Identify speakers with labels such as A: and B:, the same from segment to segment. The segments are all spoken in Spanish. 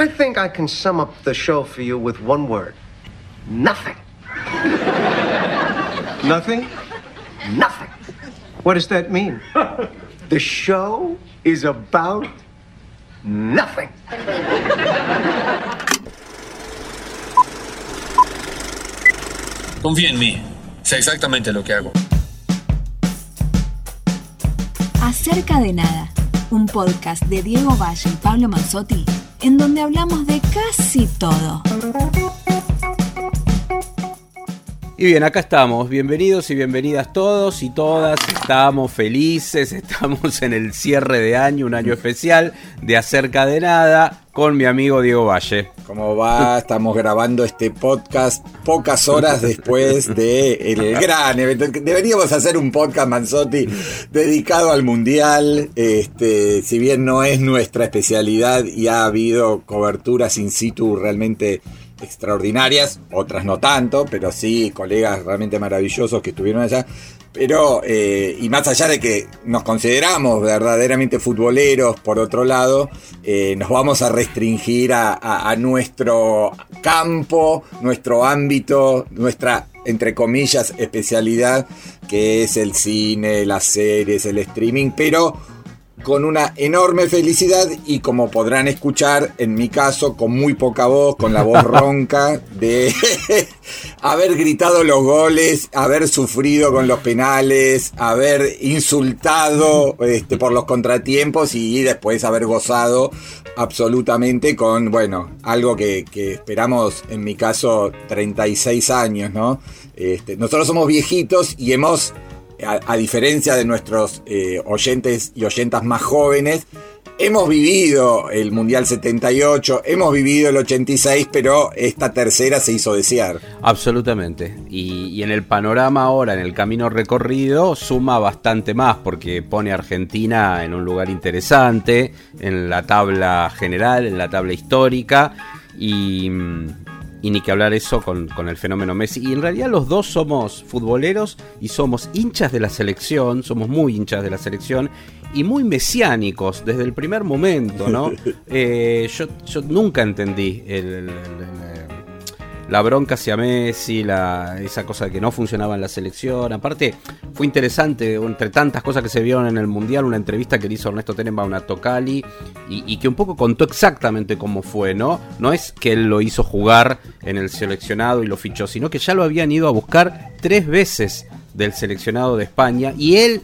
A: I think I can sum up the show for you with one word nothing.
B: Nothing?
A: Nothing.
B: What does that mean?
A: The show is about nothing.
C: Confía en mí. Sé exactamente lo que hago.
D: Acerca de nada, un podcast de Diego Valle y Pablo Manzotti, en donde hablamos de casi todo.
E: Y bien, acá estamos. Bienvenidos y bienvenidas todos y todas. Estamos felices, estamos en el cierre de año, un año especial de Acerca de Nada con mi amigo Diego Valle.
F: ¿Cómo va? Estamos grabando este podcast pocas horas después de gran evento. Deberíamos hacer un podcast, Manzotti, dedicado al Mundial. Este, si bien no es nuestra especialidad y ha habido coberturas in situ realmente extraordinarias, otras no tanto, pero sí colegas realmente maravillosos que estuvieron allá. Pero, eh, y más allá de que nos consideramos verdaderamente futboleros, por otro lado, eh, nos vamos a restringir a, a- a nuestro campo, nuestro ámbito, nuestra, entre comillas, especialidad, que es el cine, las series, el streaming, pero con una enorme felicidad y como podrán escuchar, en mi caso, con muy poca voz, con la voz ronca, de haber gritado los goles, haber sufrido con los penales, haber insultado este, por los contratiempos y después haber gozado absolutamente con, bueno, algo que, que esperamos, en mi caso, 36 años, ¿no? Este, nosotros somos viejitos y hemos a, diferencia de nuestros eh, oyentes y oyentas más jóvenes, hemos vivido el Mundial 78, hemos vivido el 86, pero esta tercera se hizo desear.
E: Absolutamente. Y, y en el panorama ahora, en el camino recorrido, suma bastante más porque pone a Argentina en un lugar interesante, en la tabla general, en la tabla histórica. Y, y ni que hablar eso con, con el fenómeno Messi. Y en realidad los dos somos futboleros y somos hinchas de la selección, somos muy hinchas de la selección y muy mesiánicos desde el primer momento, ¿no? Eh, yo, yo nunca entendí el- el- el- el- la bronca hacia Messi, esa cosa de que no funcionaba en la selección. Aparte, fue interesante, entre tantas cosas que se vieron en el Mundial, una entrevista que le hizo Ernesto Tenenbaum a Tocali y, y que un poco contó exactamente cómo fue, ¿no? No es que él lo hizo jugar en el seleccionado y lo fichó, sino que ya lo habían ido a buscar tres veces del seleccionado de España y él,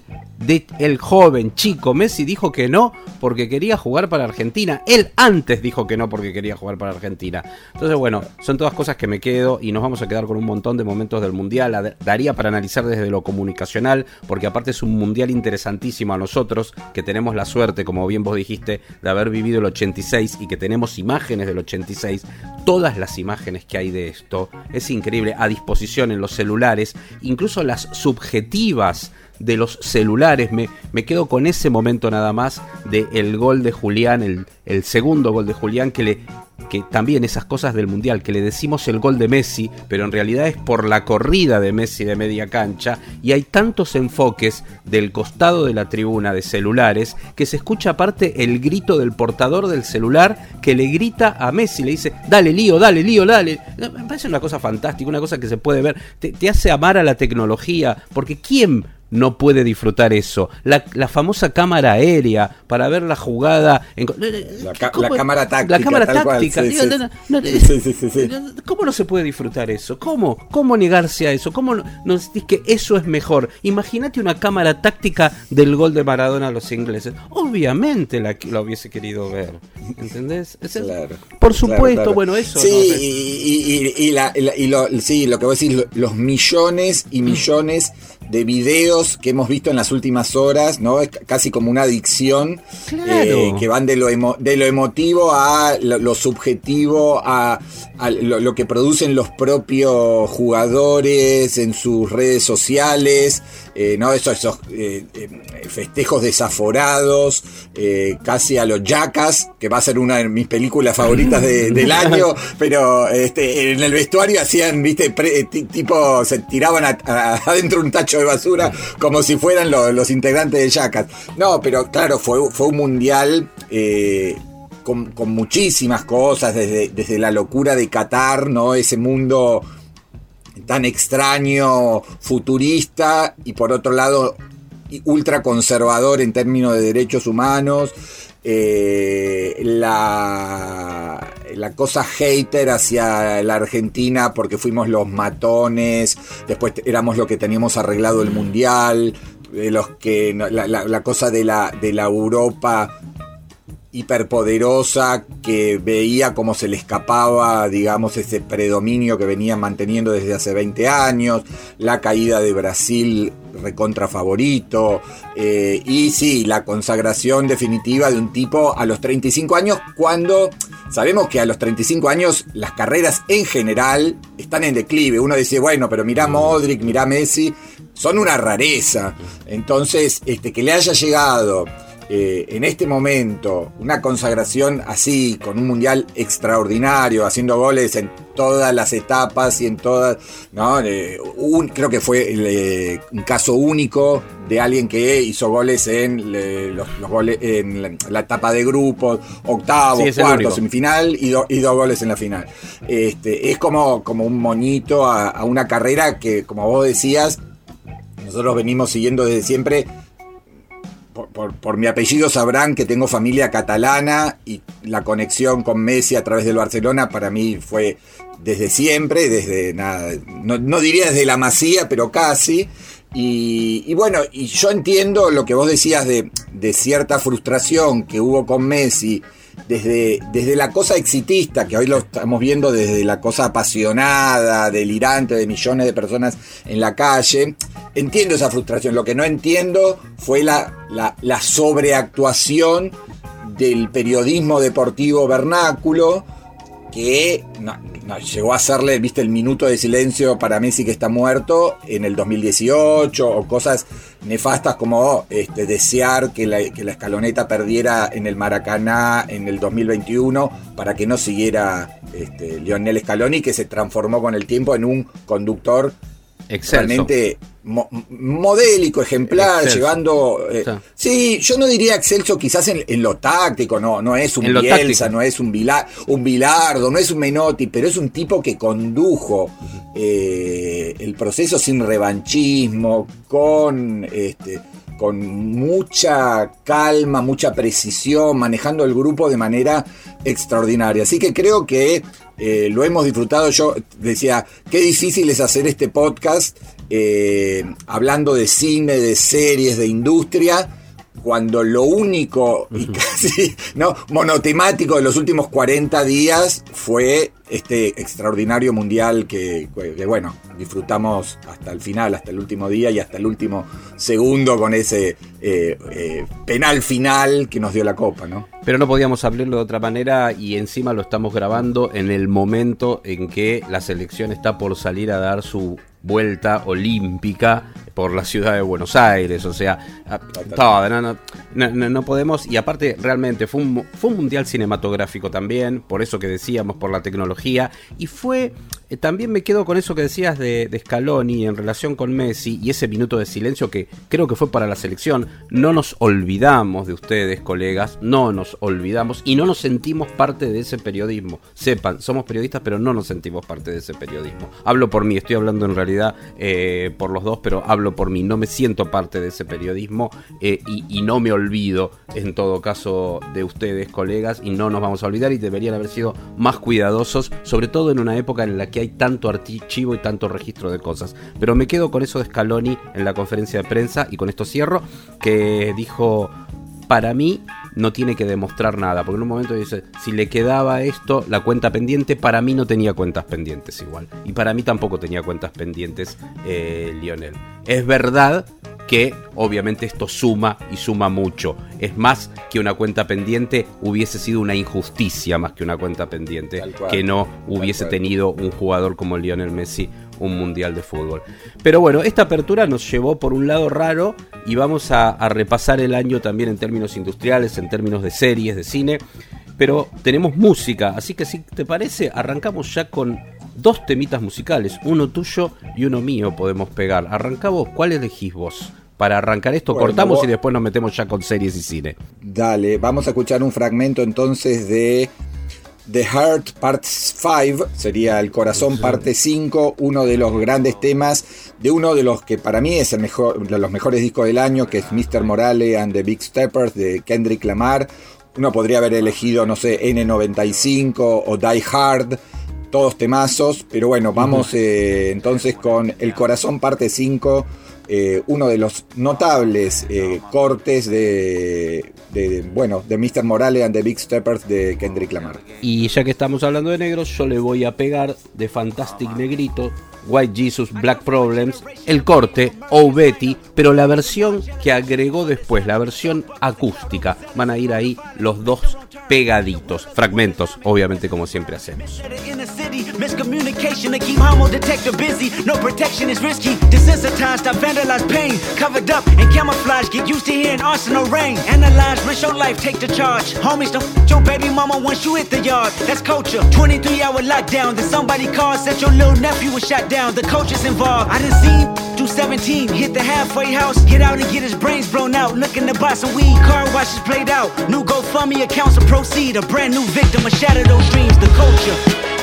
E: el joven chico Messi, dijo que no porque quería jugar para Argentina. Él antes dijo que no porque quería jugar para Argentina. Entonces, bueno, son todas cosas que me quedo y nos vamos a quedar con un montón de momentos del Mundial. Daría para analizar desde lo comunicacional, porque aparte es un Mundial interesantísimo a nosotros, que tenemos la suerte, como bien vos dijiste, de haber vivido el 86 y que tenemos imágenes del 86. Todas las imágenes que hay de esto es increíble, a disposición en los celulares, incluso las subjetivas de los celulares. Me, me quedo con ese momento nada más de el gol de Julián, el, el segundo gol de Julián que le que también esas cosas del mundial que le decimos el gol de Messi, pero en realidad es por la corrida de Messi de media cancha y hay tantos enfoques del costado de la tribuna de celulares que se escucha aparte el grito del portador del celular que le grita a Messi, le dice, "Dale lío, dale lío, dale." Me parece una cosa fantástica, una cosa que se puede ver, te hace amar a la tecnología, porque quién no puede disfrutar eso. La, la famosa cámara aérea para ver la jugada. En,
F: La, ca-
E: ¿Cómo-
F: la cámara táctica.
E: La cámara táctica. ¿Cómo no se puede disfrutar eso? ¿Cómo? ¿Cómo negarse a eso? ¿Cómo no, no decís que eso es mejor? Imagínate una cámara táctica del gol de Maradona a los ingleses. Obviamente la, la hubiese querido ver. ¿Entendés? Es-
F: Claro.
E: Por supuesto,
F: Claro, claro.
E: bueno, eso.
F: Sí,
E: ¿no?
F: y, y- y- y la- y la- y lo, sí, lo que vos decís, lo- los millones y millones de videos que hemos visto en las últimas horas, ¿no? Es casi como una adicción
E: Claro.
F: eh, que van de lo, emo- de lo emotivo a lo, lo subjetivo, a, a lo, lo que producen los propios jugadores en sus redes sociales, eh, ¿no? Esos, esos eh, eh, festejos desaforados, eh, casi a los Jackas, que va a ser una de mis películas favoritas de- del año, pero este, en el vestuario hacían, viste, pre- tipo, se tiraban a- a- adentro un tacho de basura como si fueran lo- los integrantes de Jackas. No, pero claro, fue, fue un mundial. con, con muchísimas cosas, desde, desde la locura de Qatar, ¿no? Ese mundo tan extraño, futurista, y por otro lado, ultra conservador en términos de derechos humanos. Eh, la, la cosa hater hacia la Argentina porque fuimos los matones, después éramos lo que teníamos arreglado el mundial, los que la, la- la cosa de la, de la Europa hiperpoderosa que veía cómo se le escapaba, digamos, ese predominio que venían manteniendo desde hace 20 años, la caída de Brasil recontra favorito, eh, y sí, la consagración definitiva de un tipo a los 35 años, cuando sabemos que a los 35 años las carreras en general están en declive. Uno dice, bueno, pero mirá Modric, mirá Messi, son una rareza. Entonces, este, que le haya llegado eh, en este momento una consagración así, con un mundial extraordinario, haciendo goles en todas las etapas y en todas, ¿no? Eh, un- creo que fue eh, un caso único de alguien que hizo goles en los, los goles en la, la etapa de grupos, octavos,
E: Sí, único.
F: semifinal y, do- y dos goles en la final. Este, es como, como un moñito a, a una carrera que, como vos decías, nosotros venimos siguiendo desde siempre. Por, por- por mi apellido sabrán que tengo familia catalana y la conexión con Messi a través del Barcelona para mí fue desde siempre, desde nada, no, no diría desde la masía, pero casi. Y, bueno, y yo entiendo lo que vos decías de, de cierta frustración que hubo con Messi desde, desde la cosa exitista, que hoy lo estamos viendo desde la cosa apasionada, delirante de millones de personas en la calle, entiendo esa frustración. Lo que no entiendo fue la, la, la sobreactuación del periodismo deportivo vernáculo que no- no, llegó a hacerle, viste, el minuto de silencio para Messi que está muerto en el 2018 o cosas nefastas como este, desear que la, que la escaloneta perdiera en el Maracaná en el 2021 para que no siguiera este, Lionel Scaloni que se transformó con el tiempo en un conductor
E: Excelso.
F: realmente mo- modélico, ejemplar,
E: Excelso.
F: llevando... eh,
E: Sí.
F: sí, yo no diría excelso quizás en, en lo táctico, no, no es un
E: En
F: Bielsa, no es un, Vila- un Bilardo, no es un Menotti, pero es un tipo que condujo eh, el proceso sin revanchismo, con... Este, con mucha calma, mucha precisión, manejando el grupo de manera extraordinaria. Así que creo que eh, lo hemos disfrutado. Yo decía, qué difícil es hacer este podcast eh, hablando de cine, de series, de industria, cuando lo único y casi no monotemático de los últimos 40 días fue este extraordinario mundial que, que, bueno, disfrutamos hasta el final, hasta el último día y hasta el último segundo con ese eh, eh, penal final que nos dio la copa, ¿no?
E: Pero no podíamos hablarlo de otra manera y encima lo estamos grabando en el momento en que la selección está por salir a dar su vuelta olímpica por la ciudad de Buenos Aires, o sea, a- todo, no, podemos, y aparte realmente fue un, mu- fue un mundial cinematográfico también, por eso que decíamos, por la tecnología, y fue, eh, también me quedo con eso que decías de, de Scaloni en relación con Messi y ese minuto de silencio que creo que fue para la selección, no nos olvidamos de ustedes, colegas, no nos olvidamos y no nos sentimos parte de ese periodismo, sepan, somos periodistas pero no nos sentimos parte de ese periodismo, hablo por mí, estoy hablando en realidad eh, por los dos, pero hablo por mí, no me siento parte de ese periodismo eh, y, y no me olvido en todo caso de ustedes, colegas, y no nos vamos a olvidar y deberían haber sido más cuidadosos, sobre todo en una época en la que hay tanto archivo y tanto registro de cosas. Pero me quedo con eso de Scaloni en la conferencia de prensa y con esto cierro, que dijo, para mí no tiene que demostrar nada, porque en un momento dice, si le quedaba esto, la cuenta pendiente, para mí no tenía cuentas pendientes igual. Y para mí tampoco tenía cuentas pendientes eh, Lionel. Es verdad que obviamente esto suma y suma mucho. Es más que una cuenta pendiente hubiese sido una injusticia más que una cuenta pendiente
F: cual,
E: que no hubiese tenido un jugador como Lionel Messi un mundial de fútbol. Pero bueno, esta apertura nos llevó por un lado raro y vamos a, a repasar el año también en términos industriales, en términos de series, de cine. Pero tenemos música, así que si te parece, arrancamos ya con dos temitas musicales, uno tuyo y uno mío podemos pegar. Arrancamos, ¿cuál elegís vos para arrancar esto?
F: Bueno,
E: Cortamos
F: vos-
E: y después nos metemos ya con series y cine.
F: Dale, vamos a escuchar un fragmento entonces de The Heart Part 5, sería El Corazón Parte 5, uno de los grandes temas de uno de los que para mí es el mejor, de los mejores discos del año, que es Mr. Morale and the Big Steppers de Kendrick Lamar. Uno podría haber elegido, no sé, N95 o Die Hard, todos temazos, pero bueno, vamos eh, entonces con El Corazón Parte 5 eh, uno de los notables eh, cortes de, de- bueno, de Mr. Morale and the Big Steppers de Kendrick Lamar.
E: Y ya que estamos hablando de negros, yo le voy a pegar de Fantastic Negrito, White Jesus, Black Problems, el corte, Oh Betty, pero la versión que agregó después, la versión acústica. Van a ir ahí los dos pegaditos, fragmentos, obviamente como siempre hacemos.
G: Miscommunication to keep homo detector busy. No protection is risky. Desensitized, I vandalize pain. Covered up in camouflage. Get used to hearing arsenal rain. Analyze, risk your life, take the charge. Homies, don't f- your baby mama once you hit the yard. That's culture. 23 hour lockdown. Then somebody called, said your little nephew was shot down. The culture's involved. I done seen do 17, hit the halfway house, get out and get his brains blown out. Looking to buy some weed, car washes played out. New GoFundMe accounts to proceed. A brand new victim, a shatter those dreams. The culture.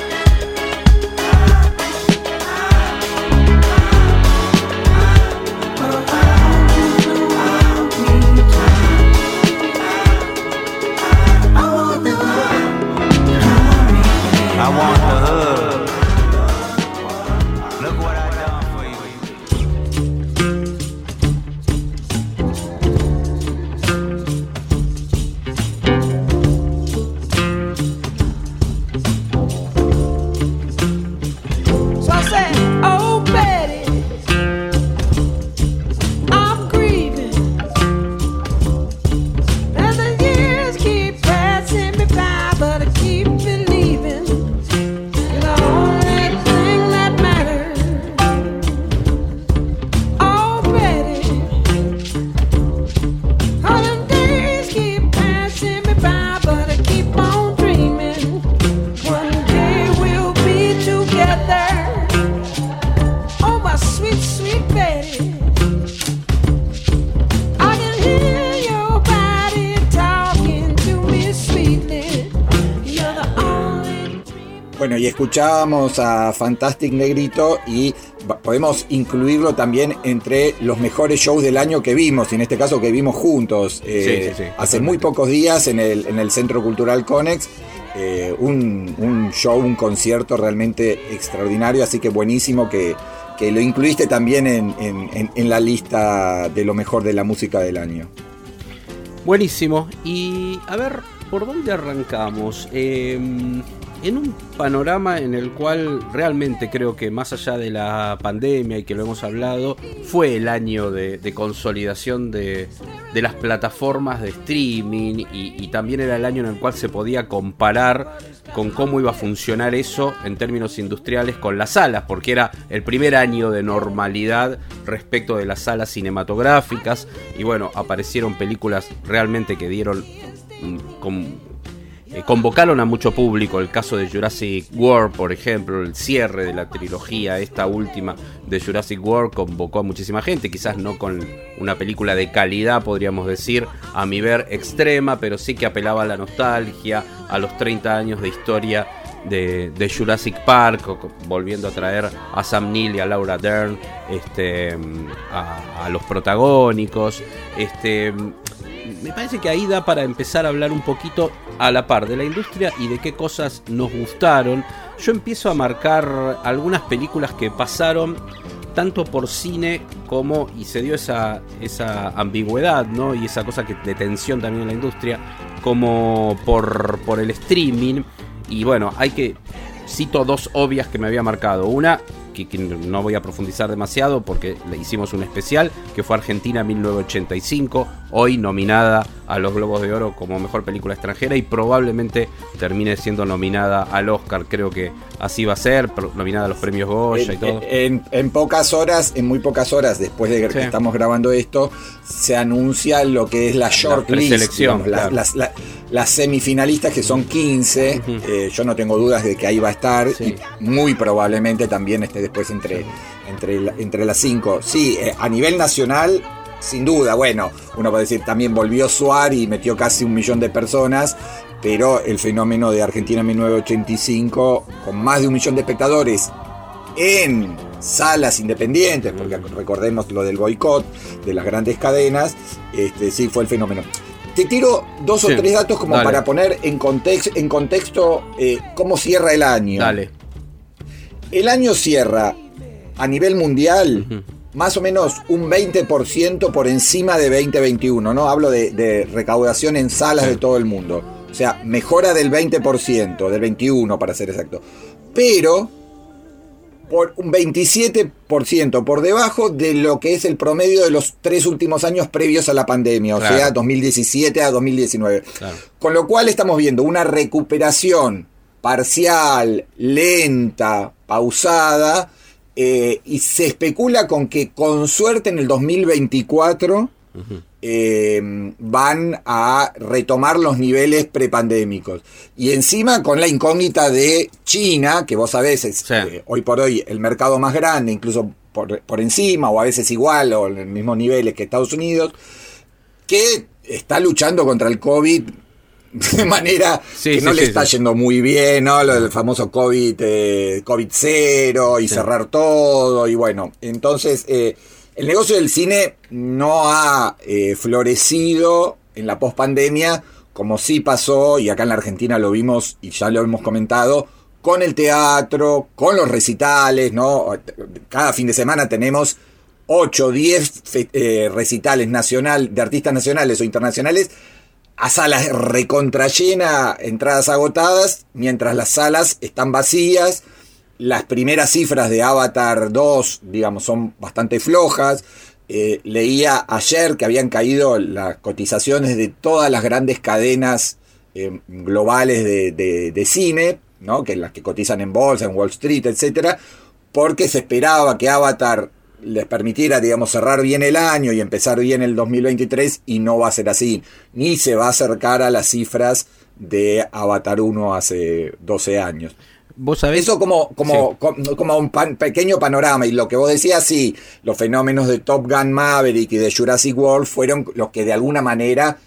F: A Fantastic Negrito y podemos incluirlo también entre los mejores shows del año que vimos, y en este caso que vimos juntos. eh,
E: Sí, sí, sí,
F: hace muy pocos días en el, en el Centro Cultural Conex. eh, un, un show, un concierto realmente extraordinario, así que buenísimo que, que lo incluiste también en, en- en- en la lista de lo mejor de la música del año.
E: Buenísimo. Y a ver, ¿por dónde arrancamos? Eh, en un panorama en el cual realmente creo que más allá de la pandemia y que lo hemos hablado, fue el año de, consolidación de, de las plataformas de streaming y, y también era el año en el cual se podía comparar con cómo iba a funcionar eso en términos industriales con las salas, porque era el primer año de normalidad respecto de las salas cinematográficas y bueno, aparecieron películas realmente que dieron mm, con- eh, convocaron a mucho público, el caso de Jurassic World, por ejemplo, el cierre de la trilogía, esta última de Jurassic World convocó a muchísima gente, quizás no con una película de calidad, podríamos decir, a mi ver extrema, pero sí que apelaba a la nostalgia, a los 30 años de historia de, de Jurassic Park, volviendo a traer a Sam Neill y a Laura Dern este, a, a los protagónicos. Este, me parece que ahí da para empezar a hablar un poquito a la par de la industria y de qué cosas nos gustaron. Yo empiezo a marcar algunas películas que pasaron tanto por cine como, y se dio esa, esa ambigüedad, ¿no? Y esa cosa que, de tensión también en la industria, como por, por el streaming. Y bueno, hay que. Cito dos obvias que me había marcado. Una, que, que no voy a profundizar demasiado porque le hicimos un especial, que fue Argentina 1985, hoy nominada a los Globos de Oro como mejor película extranjera y probablemente termine siendo nominada al Oscar. Creo que así va a ser, nominada a los premios Goya y todo.
F: en- en pocas horas, en muy pocas horas después de que
E: Sí.
F: estamos grabando esto, se anuncia lo que es la short list,
E: preselección,
F: digamos, la-
E: claro.
F: las, la- las semifinalistas que son 15. eh, yo no tengo dudas de que ahí va a estar
E: Sí.
F: y muy probablemente también esté después entre, entre, la- entre las 5. Sí, eh, a nivel nacional sin duda, bueno, uno puede decir, también volvió Suar y metió casi un millón de personas, pero el fenómeno de Argentina 1985, con más de un millón de espectadores en salas independientes, porque recordemos lo del boicot de las grandes cadenas, este, sí fue el fenómeno. Te tiro dos
E: Sí,
F: o tres datos como
E: dale.
F: para poner en, context, en contexto eh, cómo cierra el año.
E: Dale.
F: El año cierra a nivel mundial más o menos un 20% por encima de 2021, ¿no? Hablo de, de recaudación en salas de todo el mundo. O sea, mejora del 20%, del 21% para ser exacto. Pero por un 27% por debajo de lo que es el promedio de los tres últimos años previos a la pandemia, o
E: Claro.
F: sea, 2017 a 2019.
E: Claro.
F: Con lo cual estamos viendo una recuperación parcial, lenta, pausada, eh, y se especula con que con suerte en el 2024 eh, van a retomar los niveles prepandémicos. Y encima con la incógnita de China, que vos sabés, es
E: Sí.
F: eh, hoy por hoy el mercado más grande, incluso por, por encima o a veces igual o en los mismos niveles que Estados Unidos, que está luchando contra el COVID de manera
E: Sí,
F: que
E: sí,
F: no le
E: sí,
F: está yendo muy bien, ¿no? Lo del famoso COVID, eh, COVID cero y cerrar todo y bueno, entonces eh, el negocio del cine no ha eh, florecido en la pospandemia como sí pasó y acá en la Argentina lo vimos y ya lo hemos comentado con el teatro, con los recitales, ¿no? Cada fin de semana tenemos 8, 10 fe- eh, recitales nacional, de artistas nacionales o internacionales a salas recontra llena, entradas agotadas, mientras las salas están vacías. Las primeras cifras de Avatar 2, digamos, son bastante flojas. Eh, leía ayer que habían caído las cotizaciones de todas las grandes cadenas eh, globales de, de- cine, ¿no? que las que cotizan en bolsa, en Wall Street, etcétera, porque se esperaba que Avatar les permitiera, digamos, cerrar bien el año y empezar bien el 2023 y no va a ser así, ni se va a acercar a las cifras de Avatar 1 hace 12 años.
E: Vos sabés.
F: Eso como, como,
E: Sí.
F: como, como un pan- pequeño panorama. Y lo que vos decías, sí, los fenómenos de Top Gun Maverick y de Jurassic World fueron los que de alguna manera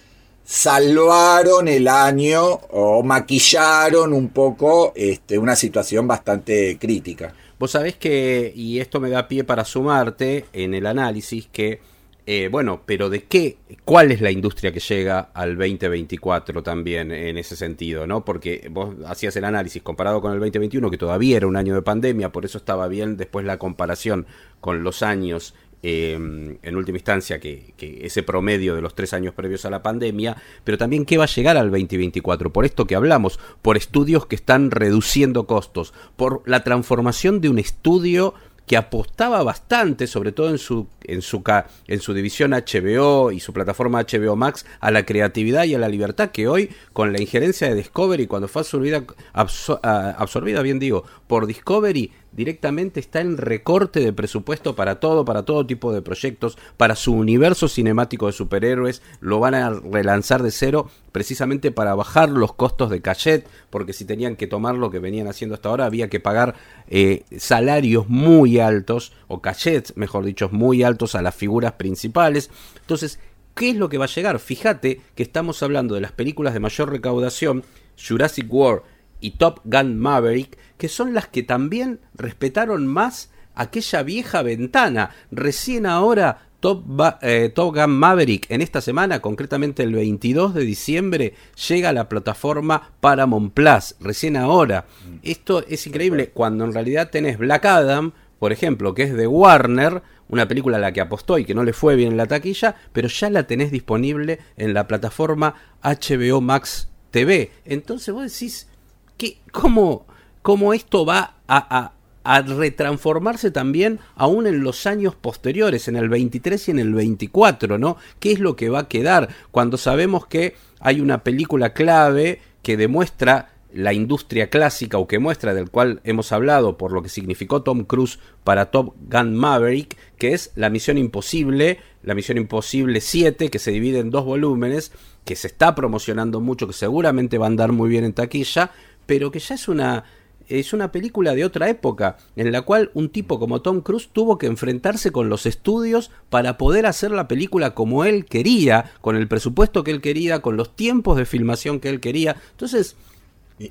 F: salvaron el año o maquillaron un poco este, una situación bastante crítica.
E: Vos sabés que, y esto me da pie para sumarte en el análisis, que, eh, bueno, pero ¿de qué? ¿Cuál es la industria que llega al 2024 también en ese sentido? ¿no? Porque vos hacías el análisis comparado con el 2021, que todavía era un año de pandemia, por eso estaba bien después la comparación con los años eh, en última instancia que, ese promedio de los tres años previos a la pandemia, pero también qué va a llegar al 2024, por esto que hablamos, por estudios que están reduciendo costos, por la transformación de un estudio que apostaba bastante, sobre todo en su, en su, en su división HBO y su plataforma HBO Max, a la creatividad y a la libertad, que hoy, con la injerencia de Discovery, cuando fue absorbida, abso- absorbida bien digo, por Discovery, directamente está en recorte de presupuesto para todo, para todo tipo de proyectos, para su universo cinemático de superhéroes, lo van a relanzar de cero precisamente para bajar los costos de cachet, porque si tenían que tomar lo que venían haciendo hasta ahora, había que pagar eh, salarios muy altos, o cachets, mejor dicho, muy altos a las figuras principales. Entonces, ¿qué es lo que va a llegar? Fíjate que estamos hablando de las películas de mayor recaudación, Jurassic World y Top Gun Maverick, que son las que también respetaron más aquella vieja ventana. Recién ahora Top, eh, Top Gun Maverick en esta semana, concretamente el 22 de diciembre, llega a la plataforma Paramount Plus. Recién ahora. Esto es increíble cuando en realidad tenés Black Adam, por ejemplo, que es de Warner, una película a la que apostó y que no le fue bien en la taquilla, pero ya la tenés disponible en la plataforma HBO Max TV. Entonces vos decís, ¿qué, cómo, cómo esto va a, a- a retransformarse también aún en los años posteriores, en el 23 y en el 24, ¿no? ¿Qué es lo que va a quedar cuando sabemos que hay una película clave que demuestra la industria clásica o que muestra del cual hemos hablado por lo que significó Tom Cruise para Top Gun Maverick, que es la Misión Imposible, la Misión Imposible 7, que se divide en dos volúmenes, que se está promocionando mucho, que seguramente va a andar muy bien en taquilla, pero que ya es una es una película de otra época, en la cual un tipo como Tom Cruise tuvo que enfrentarse con los estudios para poder hacer la película como él quería, con el presupuesto que él quería, con los tiempos de filmación que él quería. Entonces,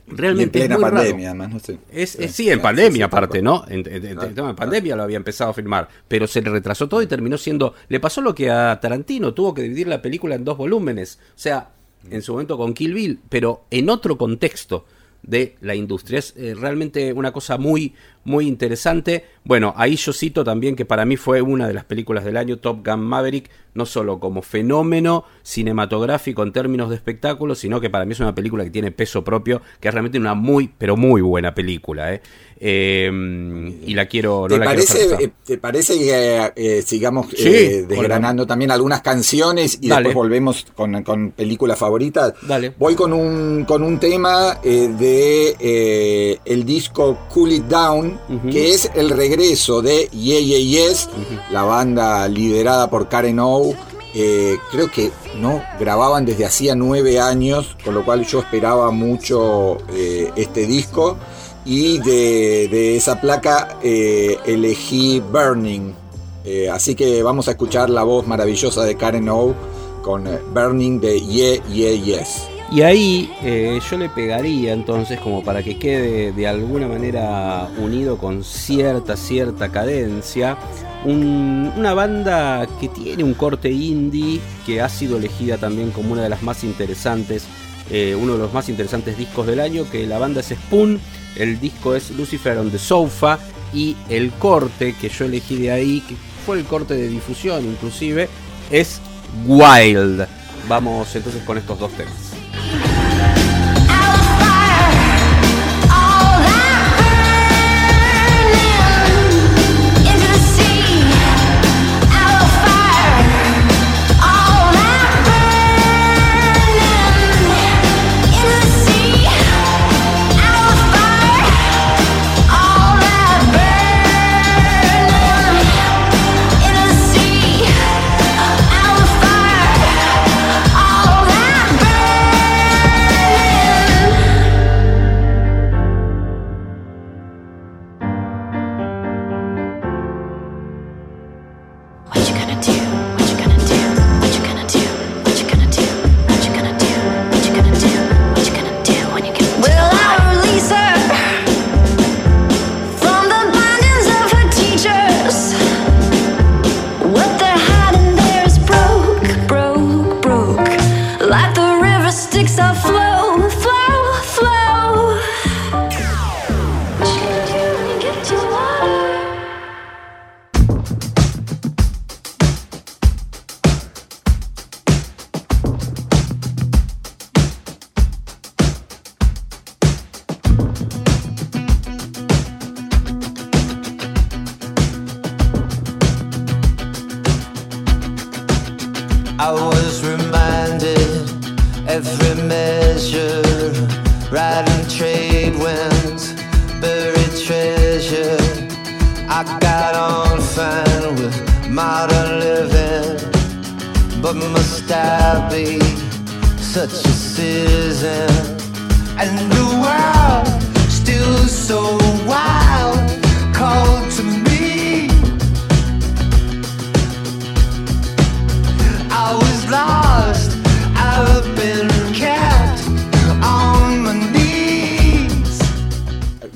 E: Realmente
F: y en plena
E: es muy
F: pandemia,
E: raro.
F: además, no sé.
E: Es, es-
F: Sí,
E: en pandemia aparte, ¿no? En, en- en- en pandemia lo había empezado a filmar, pero se le retrasó todo y terminó siendo... Le pasó lo que a Tarantino, tuvo que dividir la película en dos volúmenes, o sea, en su momento con Kill Bill, pero en otro contexto de la industria. Es eh, realmente una cosa muy, muy interesante. Bueno, ahí yo cito también que para mí fue una de las películas del año, Top Gun Maverick, no solo como fenómeno cinematográfico en términos de espectáculo, sino que para mí es una película que tiene peso propio, que es realmente una muy, pero muy buena película. ¿eh? Eh, y la quiero, no
F: ¿Te
E: la quiero
F: parece,
E: pasar.
F: eh, ¿Te parece que eh, sigamos
E: Sí,
F: eh, desgranando también algunas canciones y
E: Dale.
F: después volvemos con, con películas favoritas?
E: Dale.
F: Voy con un, con un tema de el disco Cool It Down, que es el regreso de Yeah Yeah Yes, la banda liderada por Karen O. Eh, creo que no grababan desde hacía nueve años, con lo cual yo esperaba mucho eh, este disco. Y de, esa placa eh, elegí Burning. Así que vamos a escuchar la voz maravillosa de Karen O con Burning de Yeah Yeah Yes.
E: Y ahí eh, yo le pegaría entonces como para que quede de alguna manera unido con cierta, cierta cadencia, un- una banda que tiene un corte indie, que ha sido elegida también como una de las más interesantes, eh, uno de los más interesantes discos del año, que la banda es Spoon, el disco es Lucifer on the Sofa y el corte que yo elegí de ahí, que fue el corte de difusión inclusive, es Wild. Vamos entonces con estos dos temas.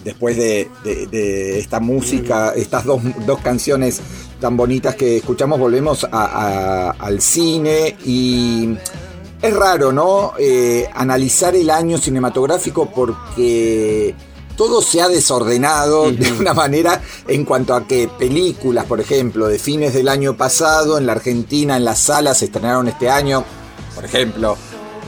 F: Después de, esta música, estas dos, dos canciones tan bonitas que escuchamos, volvemos al cine y es raro, ¿no? Eh, analizar el año cinematográfico porque todo se ha desordenado de una manera en cuanto a que películas, por ejemplo, de fines del año pasado en la Argentina, en las salas se estrenaron este año, por ejemplo,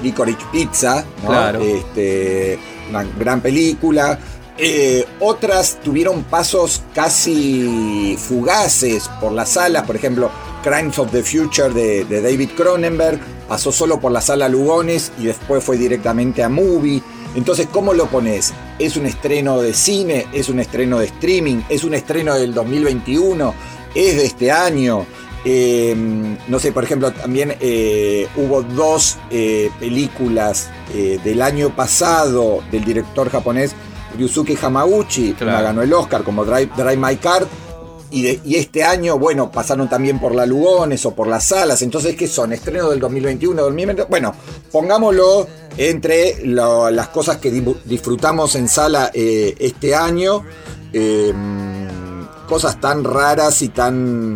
F: Licorice Pizza, ¿no?
E: Claro.
F: Este, una gran película. Eh, otras tuvieron pasos casi fugaces por las salas, por ejemplo, Crimes of the Future de, David Cronenberg pasó solo por la sala Lugones y después fue directamente a Movie. Entonces, ¿cómo lo pones? ¿Es un estreno de cine? ¿Es un estreno de streaming? ¿Es un estreno del 2021? ¿Es de este año? Eh, no sé, por ejemplo, también eh, hubo dos películas del año pasado del director japonés Ryusuke Hamaguchi,
E: Claro.
F: una ganó el Oscar como Drive, Drive My Car. Y, de- y este año, bueno, pasaron también por la Lugones o por las salas. Entonces, ¿qué son? ¿Estreno del 2021, 2020? Bueno, pongámoslo entre lo- las cosas que di- disfrutamos en sala eh, este año. Eh, cosas tan raras y tan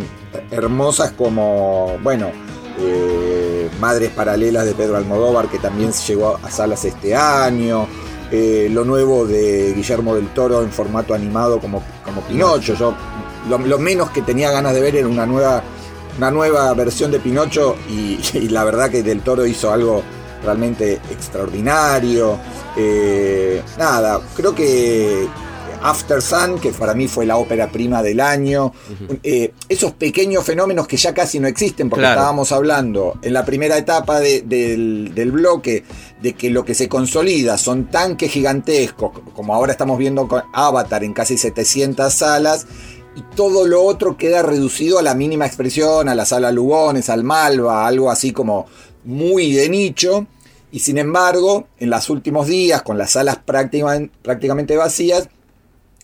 F: hermosas como, bueno, eh, Madres Paralelas de Pedro Almodóvar, que también llegó a salas este año. Eh, lo nuevo de Guillermo del Toro en formato animado como, como Pinocho. Yo lo, menos que tenía ganas de ver era una nueva, una nueva versión de Pinocho y, y la verdad que del Toro hizo algo realmente extraordinario. Eh, nada, creo que After Sun, que para mí fue la ópera prima del año, eh, esos pequeños fenómenos que ya casi no existen, porque
E: Claro.
F: estábamos hablando en la primera etapa de- del, del bloque de que lo que se consolida son tanques gigantescos, como ahora estamos viendo con Avatar en casi 700 salas, y todo lo otro queda reducido a la mínima expresión, a la sala Lugones, al Malva, algo así como muy de nicho. Y sin embargo, en los últimos días, con las salas prácticamente vacías,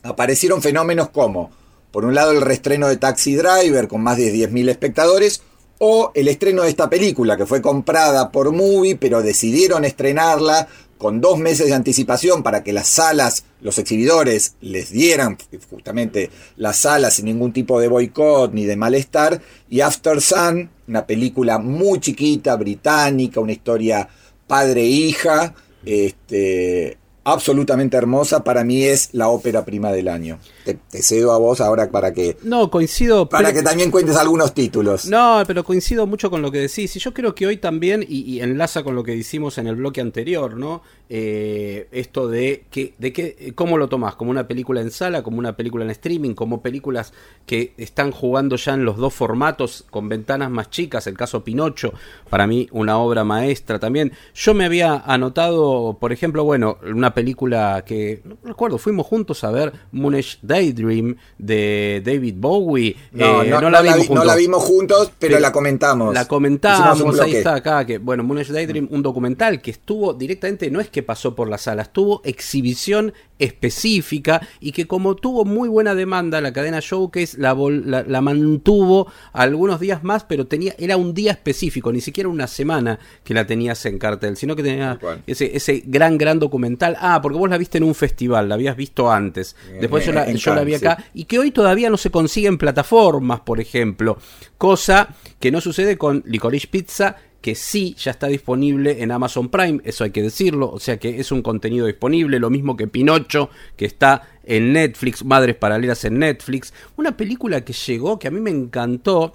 F: aparecieron fenómenos como, por un lado, el reestreno de Taxi Driver con más de 10.000 espectadores, o el estreno de esta película que fue comprada por Movie, pero decidieron estrenarla con dos meses de anticipación para que las salas, los exhibidores, les dieran justamente las salas sin ningún tipo de boicot ni de malestar. Y After Sun, una película muy chiquita, británica, una historia padre-hija, este, absolutamente hermosa, para mí es la ópera prima del año. Te, te cedo a vos ahora para que,
E: No, coincido.
F: para que también cuentes algunos títulos.
E: No, pero coincido mucho con lo que decís. Y yo creo que hoy también, y, y enlaza con lo que hicimos en el bloque anterior, ¿no? Eh, esto de que, de que, cómo lo tomás, como una película en sala, como una película en streaming, como películas que están jugando ya en los dos formatos, con ventanas más chicas, el caso Pinocho, para mí una obra maestra también. Yo me había anotado, por ejemplo, bueno, una película que, no recuerdo, fuimos juntos a ver Moonish Daydream de David Bowie.
F: No,
E: Eh,
F: no,
E: la
F: no la
E: vimos
F: vi- no
E: juntos.
F: la vimos juntos, pero
E: Sí.
F: la comentamos.
E: La comentamos, ahí está acá, que bueno, Moonage Daydream, un documental que estuvo directamente, no es que pasó por la sala, estuvo exhibición específica y que como tuvo muy buena demanda, la cadena Showcase la, vol- la, la mantuvo algunos días más, pero tenía era un día específico, ni siquiera una semana que la tenías en cartel, sino que tenía ese, ese gran, gran documental. Ah, porque vos la viste en un festival, la habías visto antes. Después yo la,
F: en
E: yo la vi acá y que hoy todavía no se consigue en plataformas, por ejemplo. Cosa que no sucede con Licorice Pizza, que sí ya está disponible en Amazon Prime, eso hay que decirlo, o sea que es un contenido disponible, lo mismo que Pinocho, que está en Netflix, Madres Paralelas en Netflix. Una película que llegó, que a mí me encantó,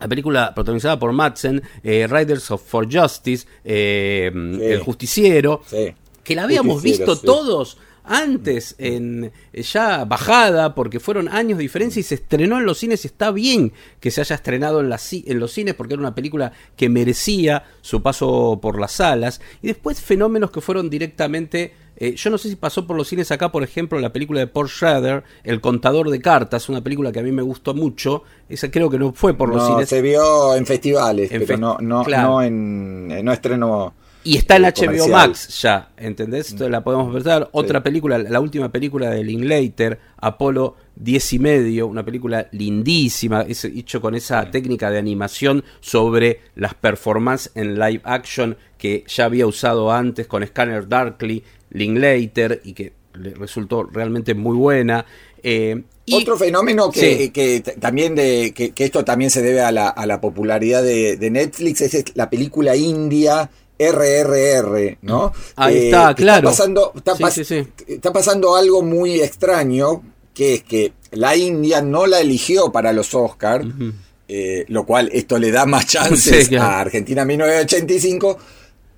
E: la película protagonizada por Madsen, eh, Riders of for Justice, eh, El Justiciero,
F: Sí.
E: que la habíamos visto
F: sí.
E: todos antes en ya bajada porque fueron años de diferencia y se estrenó en los cines y está bien que se haya estrenado en, ci- en los cines porque era una película que merecía su paso por las salas y después fenómenos que fueron directamente eh, yo no sé si pasó por los cines acá por ejemplo la película de Paul Schrader El contador de cartas una película que a mí me gustó mucho esa creo que no fue por los
F: No,
E: cines
F: se vio en festivales,
E: En
F: pero no, no,
E: claro.
F: no en eh, no estreno.
E: Y está en HBO
F: comercial.
E: Max ya, ¿entendés? Entonces la podemos ver. Otra película, la última película de Linklater, Apolo 10 y medio, una película lindísima, es hecho con esa técnica de animación sobre las performances en live action que ya había usado antes con Scanner Darkly, Linklater, y que le resultó realmente muy buena. Eh, y-
F: Otro fenómeno que,
E: Sí.
F: que también de que, que esto también se debe a la, a la popularidad de, de Netflix es la película india RRR, ¿no?
E: Ahí
F: Eh,
E: está, claro.
F: pasando, está,
E: Sí,
F: pas-
E: sí, sí.
F: está pasando algo muy extraño, que es que la India no la eligió para los Oscars, eh, lo cual esto le da más chances
E: claro.
F: a Argentina 1985,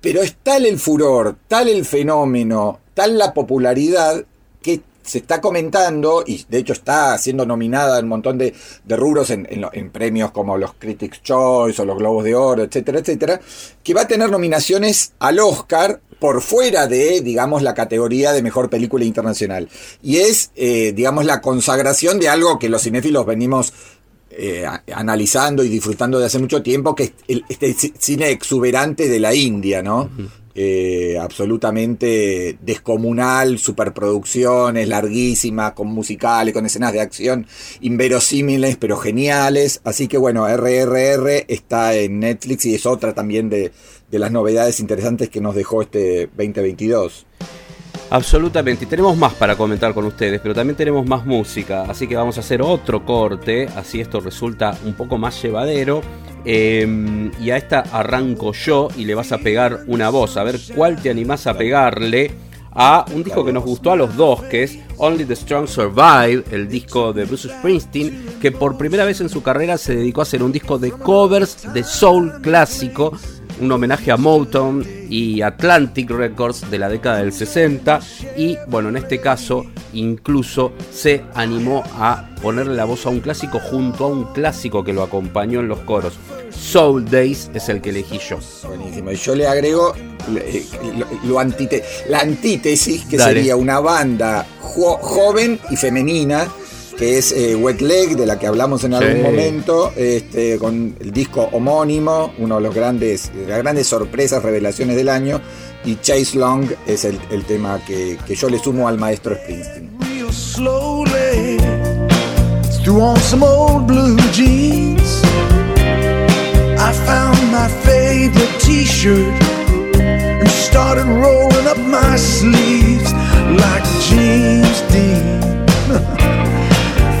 F: pero es tal el furor, tal el fenómeno, tal la popularidad que se está comentando, y de hecho está siendo nominada en un montón de, de rubros en, en en premios como los Critics' Choice o los Globos de Oro, etcétera, etcétera, que va a tener nominaciones al Oscar por fuera de, digamos, la categoría de mejor película internacional. Y es, eh, digamos, la consagración de algo que los cinéfilos venimos eh, analizando y disfrutando de hace mucho tiempo, que es el- este ci- cine exuberante de la India, ¿no? Eh, absolutamente descomunal, superproducciones larguísimas, con musicales, con escenas de acción inverosímiles, pero geniales. Así que bueno, RRR está en Netflix y es otra también de, de las novedades interesantes que nos dejó este 2022.
E: Absolutamente, y tenemos más para comentar con ustedes, pero también tenemos más música, así que vamos a hacer otro corte, así esto resulta un poco más llevadero. Eh, y a esta arranco yo y le vas a pegar una voz, a ver cuál te animás a pegarle a un disco que nos gustó a los dos, que es Only the Strong Survive, el disco de Bruce Springsteen, que por primera vez en su carrera se dedicó a hacer un disco de covers de soul clásico un homenaje a Motown y Atlantic Records de la década del 60 y bueno, en este caso incluso se animó a ponerle la voz a un clásico junto a un clásico que lo acompañó en los coros. Soul Days es el que elegí yo.
F: Buenísimo. Y yo le agrego eh, lo, lo antite- la antítesis, que
E: Dale.
F: sería una banda jo- joven y femenina, que es eh, Wet Leg, de la que hablamos en algún
E: Sí.
F: momento, este, con el disco homónimo, uno de los grandes, de las grandes sorpresas, revelaciones del año. Y Chase Long es el, el tema que, que yo le sumo al maestro Springsteen.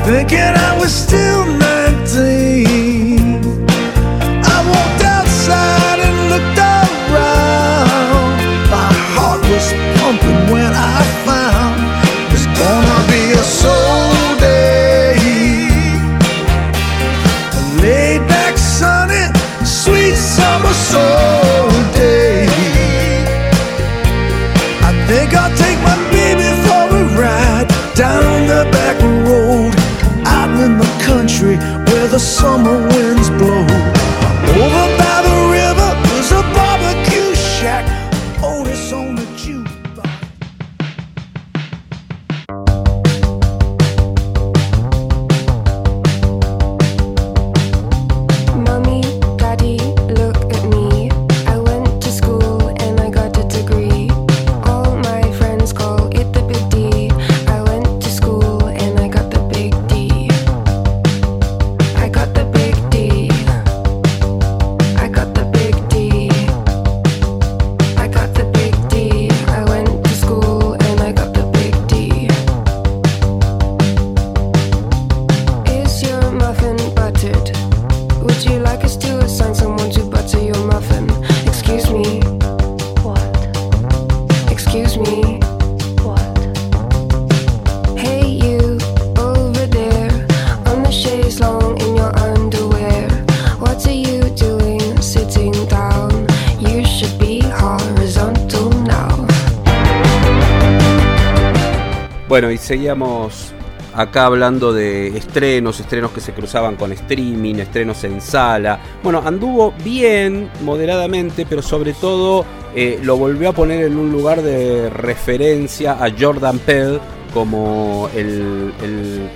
H: Thinking I was still
E: Seguíamos acá hablando de estrenos, estrenos que se cruzaban con streaming, estrenos en sala. Bueno, anduvo bien, moderadamente, pero sobre todo eh, lo volvió a poner en un lugar de referencia a Jordan Peele como el, el-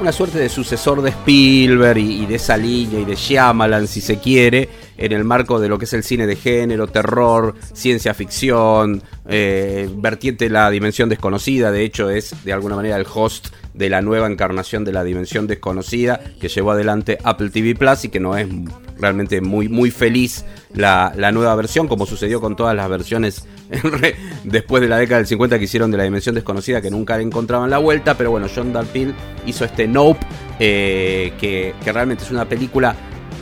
E: una suerte de sucesor de Spielberg y, de esa línea y de Shyamalan, si se quiere, en el marco de lo que es el cine de género, terror, ciencia ficción, eh, vertiente la dimensión desconocida. De hecho, es de alguna manera el host de la nueva encarnación de la dimensión desconocida que llevó adelante Apple TV Plus y que no es realmente muy, muy feliz la, la nueva versión, como sucedió con todas las versiones después de la década del 50 que hicieron de la dimensión desconocida, que nunca encontraban la vuelta. Pero bueno, John Dalpil hizo este Nope, eh, que, que realmente es una película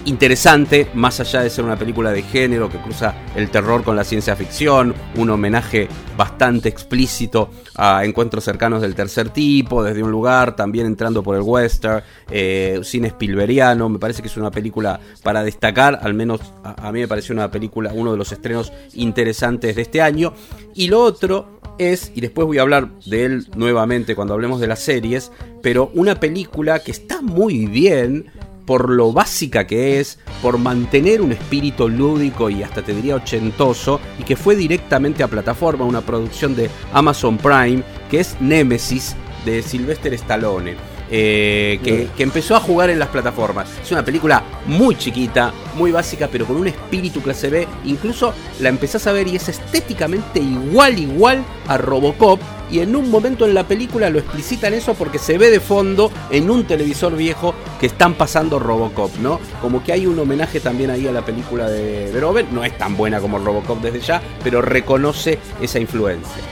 E: interesante, más allá de ser una película de género que cruza el terror con la ciencia ficción, un homenaje bastante explícito a encuentros cercanos del tercer tipo, desde un lugar, también entrando por el western, eh, cine Spielbergiano, me parece que es una película para destacar, al menos a, a mí me pareció una película, uno de los estrenos interesantes de este año, y lo otro es, y después voy a hablar de él nuevamente cuando hablemos de las series, pero una película que está muy bien, por lo básica que es, por mantener un espíritu lúdico y hasta te diría ochentoso, y que fue directamente a plataforma, una producción de Amazon Prime, que es Nemesis de Sylvester Stallone. Eh, que, que empezó a jugar en las plataformas. Es una película muy chiquita, muy básica, pero con un espíritu clase B. Incluso la empezás a ver y es estéticamente igual, igual a Robocop. Y en un momento en la película lo explicitan eso porque se ve de fondo en un televisor viejo que están pasando Robocop, ¿no? Como que hay un homenaje también ahí a la película de Verhoeven. No es tan buena como Robocop desde ya, pero reconoce esa influencia.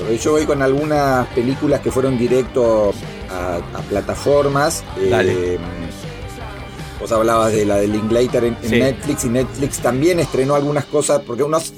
F: Claro, yo voy con algunas películas que fueron directo a, a plataformas. Eh,
E: Dale.
F: vos hablabas de la de Linklater en. Netflix y Netflix también estrenó algunas cosas, porque unos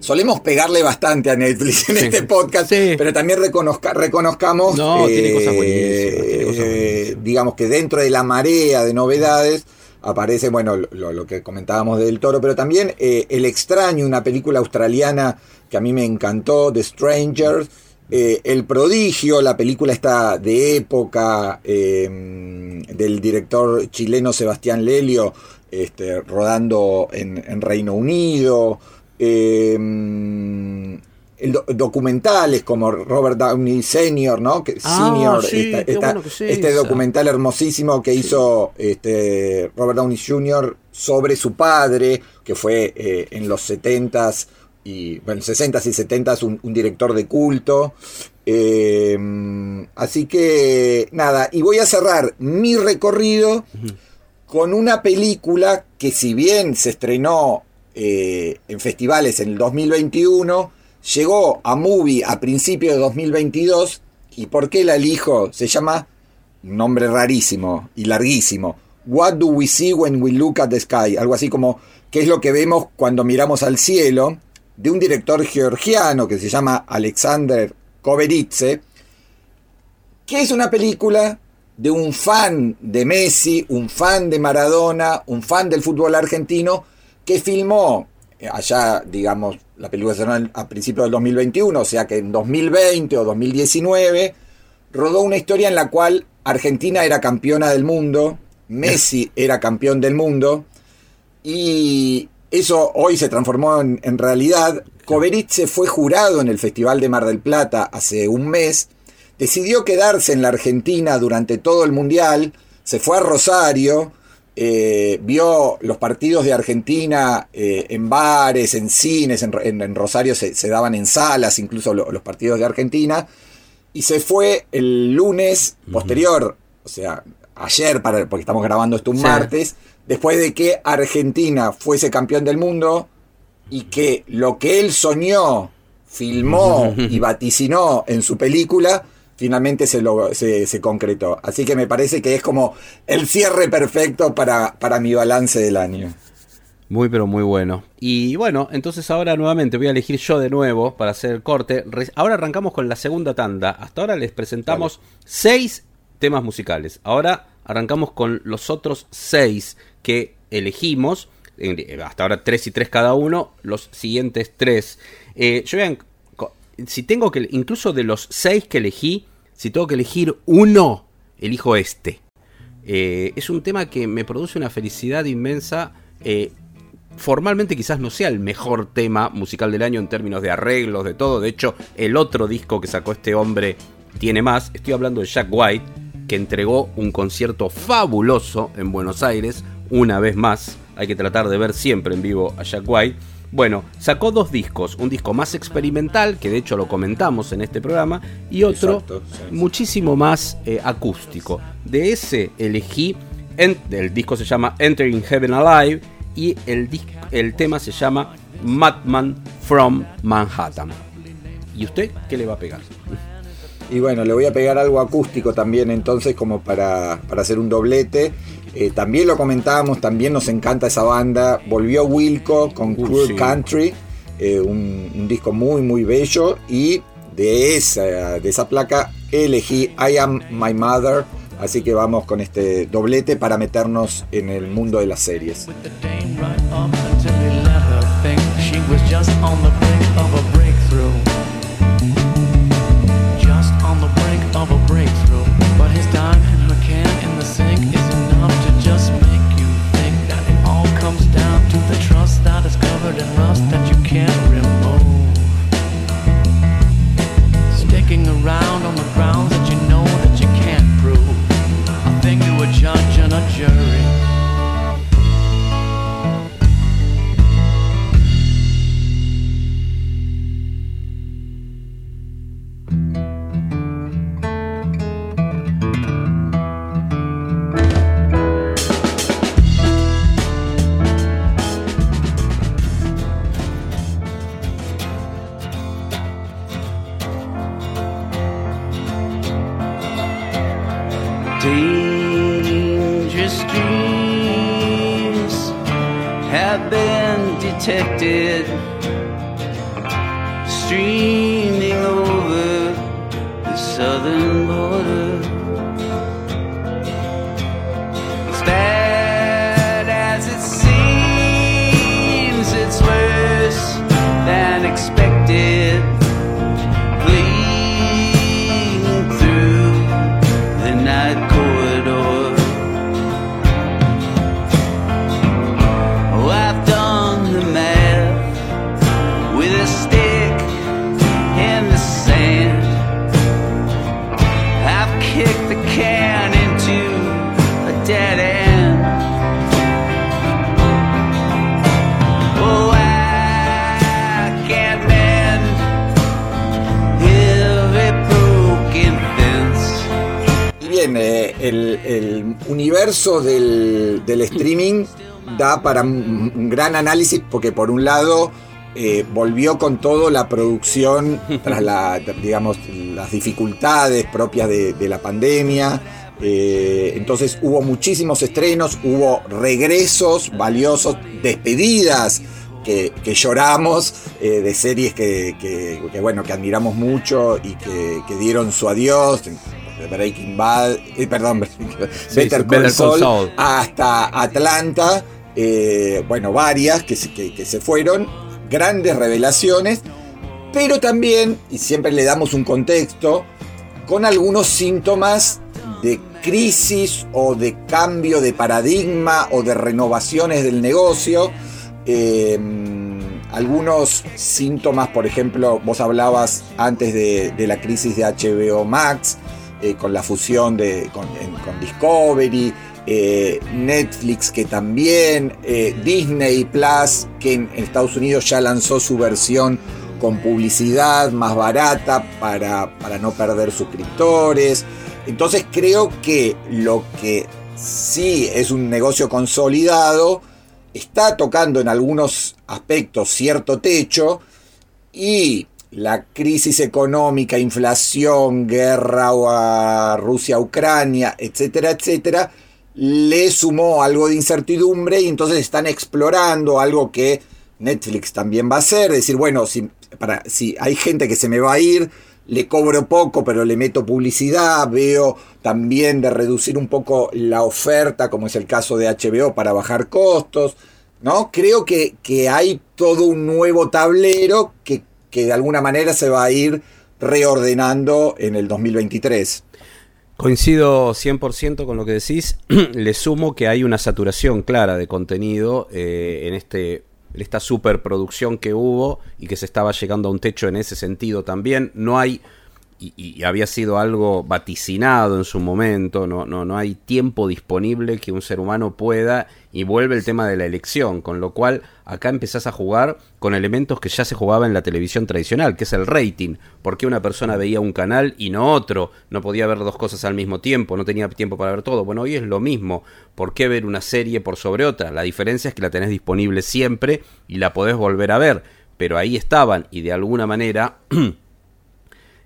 F: solemos pegarle bastante a Netflix en
E: Sí.
F: este podcast,
E: Sí.
F: pero también reconozca, reconozcamos,
E: No, tiene
F: eh,
E: cosas buenísimas, tiene cosas
F: eh,
E: buenísimas.
F: digamos que dentro de la marea de novedades aparece, bueno, lo, que comentábamos del toro, pero también eh, El extraño, una película australiana que a mí me encantó, The Strangers, eh, El prodigio, la película está de época eh, del director chileno Sebastián Lelio, este, rodando en, Reino Unido. do- documentales como Robert Downey Senior, ¿no? Que,
E: Ah,
F: senior,
E: sí,
F: esta-
E: qué
F: esta-
E: bueno que es
F: este documental hermosísimo que hizo este, Robert Downey Jr. sobre su padre, que fue eh, en los 70s y bueno, 60s y 70s un, un director de culto. Eh, así que nada, y voy a cerrar mi recorrido con una película que si bien se estrenó eh, en festivales en el 2021, llegó a Movie a principios de 2022. ¿Y por qué la elijo? Se llama, un nombre rarísimo y larguísimo, What do we see when we look at the sky? Algo así como, ¿qué es lo que vemos cuando miramos al cielo? De un director georgiano que se llama Alexander Koberitze, que es una película de un fan de Messi, un fan de Maradona, un fan del fútbol argentino, que filmó allá, digamos, la película se estrenó a principios del 2021, o sea que en 2020 o 2019, rodó una historia en la cual Argentina era campeona del mundo, Messi era campeón del mundo, y eso hoy se transformó en, en realidad. Coveritze fue jurado en el Festival de Mar del Plata hace un mes, decidió quedarse en la Argentina durante todo el Mundial, se fue a Rosario, eh, vio los partidos de Argentina eh, en bares, en cines, en, en- en Rosario se, se daban en salas, incluso lo- los partidos de Argentina, y se fue el lunes posterior, o sea, ayer, para, porque estamos grabando esto un
E: Sí.
F: martes, después de que Argentina fuese campeón del mundo y que lo que él soñó, filmó y vaticinó en su película, finalmente se, lo, se, se concretó. Así que me parece que es como el cierre perfecto para, para mi balance del año.
E: Muy pero muy bueno. Y bueno, entonces ahora nuevamente voy a elegir yo de nuevo para hacer el corte. Ahora arrancamos con la segunda tanda. Hasta ahora les presentamos seis temas musicales. Ahora arrancamos con los otros seis que elegimos. Eh, Hasta ahora tres y tres cada uno. Los siguientes tres. Eh, yo voy a- co- si tengo que, incluso de los seis que elegí, si tengo que elegir uno, elijo este. Eh, es un tema que me produce una felicidad inmensa. eh, formalmente quizás no sea el mejor tema musical del año en términos de arreglos, de todo. De hecho, el otro disco que sacó este hombre tiene más. Estoy hablando de Jack White, que entregó un concierto fabuloso en Buenos Aires, una vez más. Hay que tratar de ver siempre en vivo a Jack White. Bueno, sacó dos discos, un disco más experimental, que de hecho lo comentamos en este programa, y otro
F: Exacto, sí, sí.
E: muchísimo más eh, acústico. De ese elegí, en- el disco se llama Entering Heaven Alive y el, el tema se llama Madman from Manhattan. ¿Y usted qué le va a pegar?
F: Y bueno, le voy a pegar algo acústico también entonces como para, para hacer un doblete. Eh, también lo comentábamos, también nos encanta esa banda. Volvió Wilco con
E: Uh,
F: Cruel
E: sí.
F: Country, eh, un, un disco muy muy bello. Y de esa, de esa placa elegí I Am My Mother. Así que vamos con este doblete para meternos en el mundo de las series. Del, del streaming da para un, un gran análisis porque por un lado eh, volvió con todo la producción tras la, digamos, las dificultades propias de, de la pandemia. Eh, entonces hubo muchísimos estrenos, hubo regresos valiosos, despedidas que, que lloramos eh, de series que, que- que, bueno, que admiramos mucho y que, dieron su adiós. de Breaking Bad, eh, perdón, Better, Call,
E: Better Call
F: Saul,
E: Saul.
F: hasta Atlanta, eh, bueno, varias que, se- que- que se fueron, grandes revelaciones, pero también, y siempre le damos un contexto, con algunos síntomas de crisis o de cambio de paradigma o de renovaciones del negocio. Eh, algunos síntomas, por ejemplo, vos hablabas antes de, la crisis de HBO Max, eh, con la fusión de, con Discovery, eh, Netflix que también, eh, Disney Plus que en, en Estados Unidos ya lanzó su versión con publicidad más barata para, para no perder suscriptores. Entonces creo que lo que sí es un negocio consolidado está tocando en algunos aspectos cierto techo y la crisis económica, inflación, guerra a Rusia-Ucrania, etcétera, etcétera, le sumó algo de incertidumbre y entonces están explorando algo que Netflix también va a hacer, decir, bueno, si, para, si hay gente que se me va a ir, le cobro poco, pero le meto publicidad, veo también de reducir un poco la oferta, como es el caso de HBO, para bajar costos, ¿no? Creo que, que hay todo un nuevo tablero que, que de alguna manera se va a ir reordenando en el 2023.
E: Coincido 100% con lo que decís. Le sumo que hay una saturación clara de contenido eh, en este esta superproducción que hubo y que se estaba llegando a un techo en ese sentido también. No hay, y, y había sido algo vaticinado en su momento, no, no, no hay tiempo disponible que un ser humano pueda y vuelve el tema de la elección, con lo cual acá empezás a jugar con elementos que ya se jugaba en la televisión tradicional, que es el rating. Porque una persona veía un canal y no otro? No podía ver dos cosas al mismo tiempo, no tenía tiempo para ver todo. Bueno, hoy es lo mismo. ¿Por qué ver una serie por sobre otra? La diferencia es que la tenés disponible siempre y la podés volver a ver. Pero ahí estaban y de alguna manera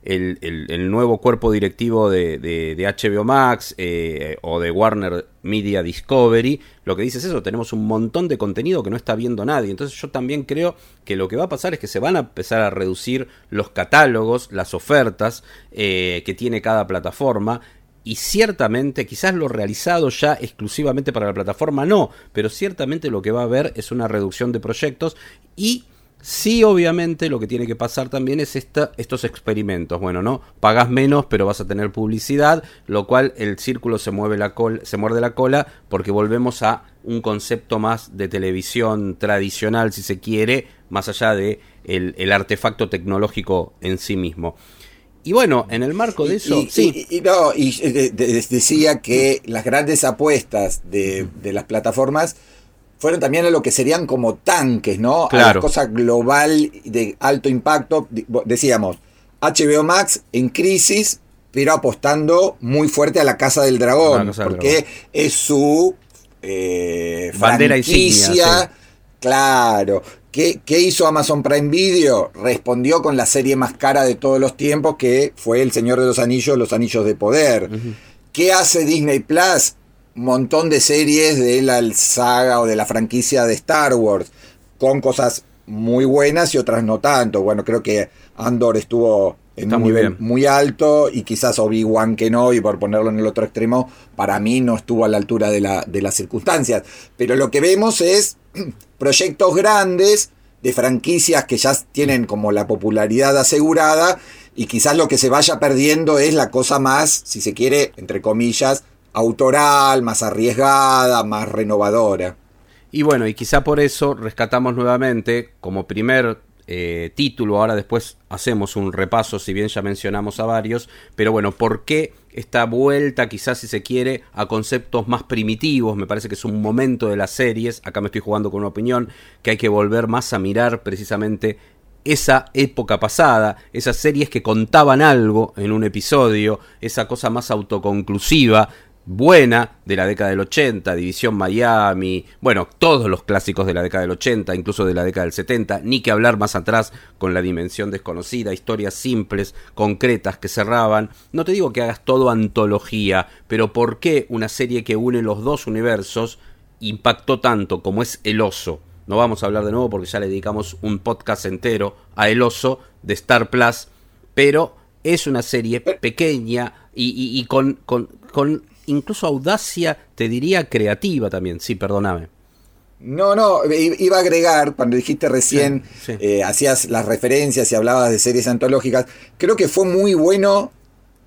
E: el, el- nuevo cuerpo directivo de, de- HBO Max eh, o de Warner Media Discovery, lo que dice es eso, tenemos un montón de contenido que no está viendo nadie. Entonces yo también creo que lo que va a pasar es que se van a empezar a reducir los catálogos, las ofertas eh, que tiene cada plataforma. Y ciertamente, quizás lo realizado ya exclusivamente para la plataforma no, pero ciertamente lo que va a haber es una reducción de proyectos y Sí, obviamente, lo que tiene que pasar también es esta, estos experimentos. Bueno, ¿no? Pagas menos, pero vas a tener publicidad, lo cual el círculo se mueve la cola, se muerde la cola, porque volvemos a un concepto más de televisión tradicional, si se quiere, más allá de el, el artefacto tecnológico en sí mismo. Y bueno, en el marco de eso,
F: y,
E: sí.
F: y- y no, y eh, de- de- decía que las grandes apuestas de, de las plataformas fueron también a lo que serían como tanques, ¿no? A
E: Claro.
F: la cosa global de alto impacto. Decíamos, HBO Max en crisis, pero apostando muy fuerte a la Casa del Dragón,
E: Casa del
F: porque es su eh,
E: Bandera
F: franquicia.
E: insignia, sí.
F: Claro. ¿Qué, qué hizo Amazon Prime Video? Respondió con la serie más cara de todos los tiempos, que fue El Señor de los Anillos, Los Anillos de Poder. ¿Qué hace Disney Plus? Montón de series de la saga o de la franquicia de Star Wars, con cosas muy buenas y otras no tanto. Bueno, creo que Andor estuvo en
E: Está
F: un
E: muy
F: nivel
E: bien.
F: muy alto y quizás Obi-Wan que no, y por ponerlo en el otro extremo, para mí no estuvo a la altura de, la, de las circunstancias. Pero lo que vemos es proyectos grandes de franquicias que ya tienen como la popularidad asegurada y quizás lo que se vaya perdiendo es la cosa más, si se quiere, entre comillas, autoral, más arriesgada, más renovadora.
E: Y bueno, y quizá por eso rescatamos nuevamente como primer eh, título, ahora después hacemos un repaso, si bien ya mencionamos a varios, pero bueno, ¿por qué esta vuelta, quizás si se quiere, a conceptos más primitivos? Me parece que es un momento de las series, acá me estoy jugando con una opinión, que hay que volver más a mirar precisamente esa época pasada, esas series que contaban algo en un episodio, esa cosa más autoconclusiva, buena de la década del 80, División Miami, bueno, todos los clásicos de la década del 80, incluso de la década del 70, ni que hablar más atrás con la dimensión desconocida, historias simples, concretas que cerraban. No te digo que hagas todo antología, pero ¿por qué una serie que une los dos universos impactó tanto como es El Oso? No vamos a hablar de nuevo porque ya le dedicamos un podcast entero a El Oso de Star Plus, pero es una serie pequeña y, con, con incluso audacia, te diría creativa también. Sí, perdóname.
F: No, no, iba a agregar, cuando dijiste recién, eh, hacías las referencias y hablabas de series antológicas, creo que fue muy bueno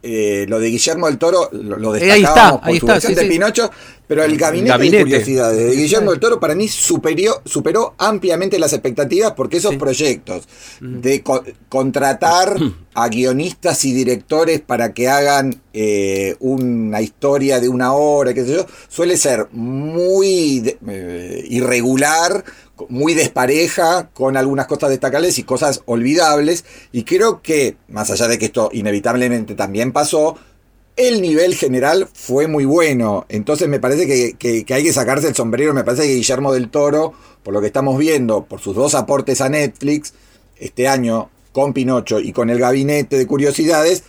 F: eh, lo de Guillermo del Toro, lo, lo
E: Eh, ahí está,
F: destacábamos por
E: ahí
F: su
E: está,
F: versión
E: sí,
F: de
E: sí.
F: Pinocho, pero el gabinete,
E: Gabinete.
F: de curiosidades de Guillermo del Toro para mí superió, superó ampliamente las expectativas porque esos proyectos de co- contratar a guionistas y directores para que hagan eh, una historia de una hora, qué sé yo, suele ser muy de- eh, irregular, muy despareja, con algunas cosas destacables y cosas olvidables. Y creo que, más allá de que esto inevitablemente también pasó, el nivel general fue muy bueno. Entonces me parece que, que- hay que sacarse el sombrero. Me parece que Guillermo del Toro, por lo que estamos viendo, por sus dos aportes a Netflix, este año con Pinocho y con el Gabinete de Curiosidades,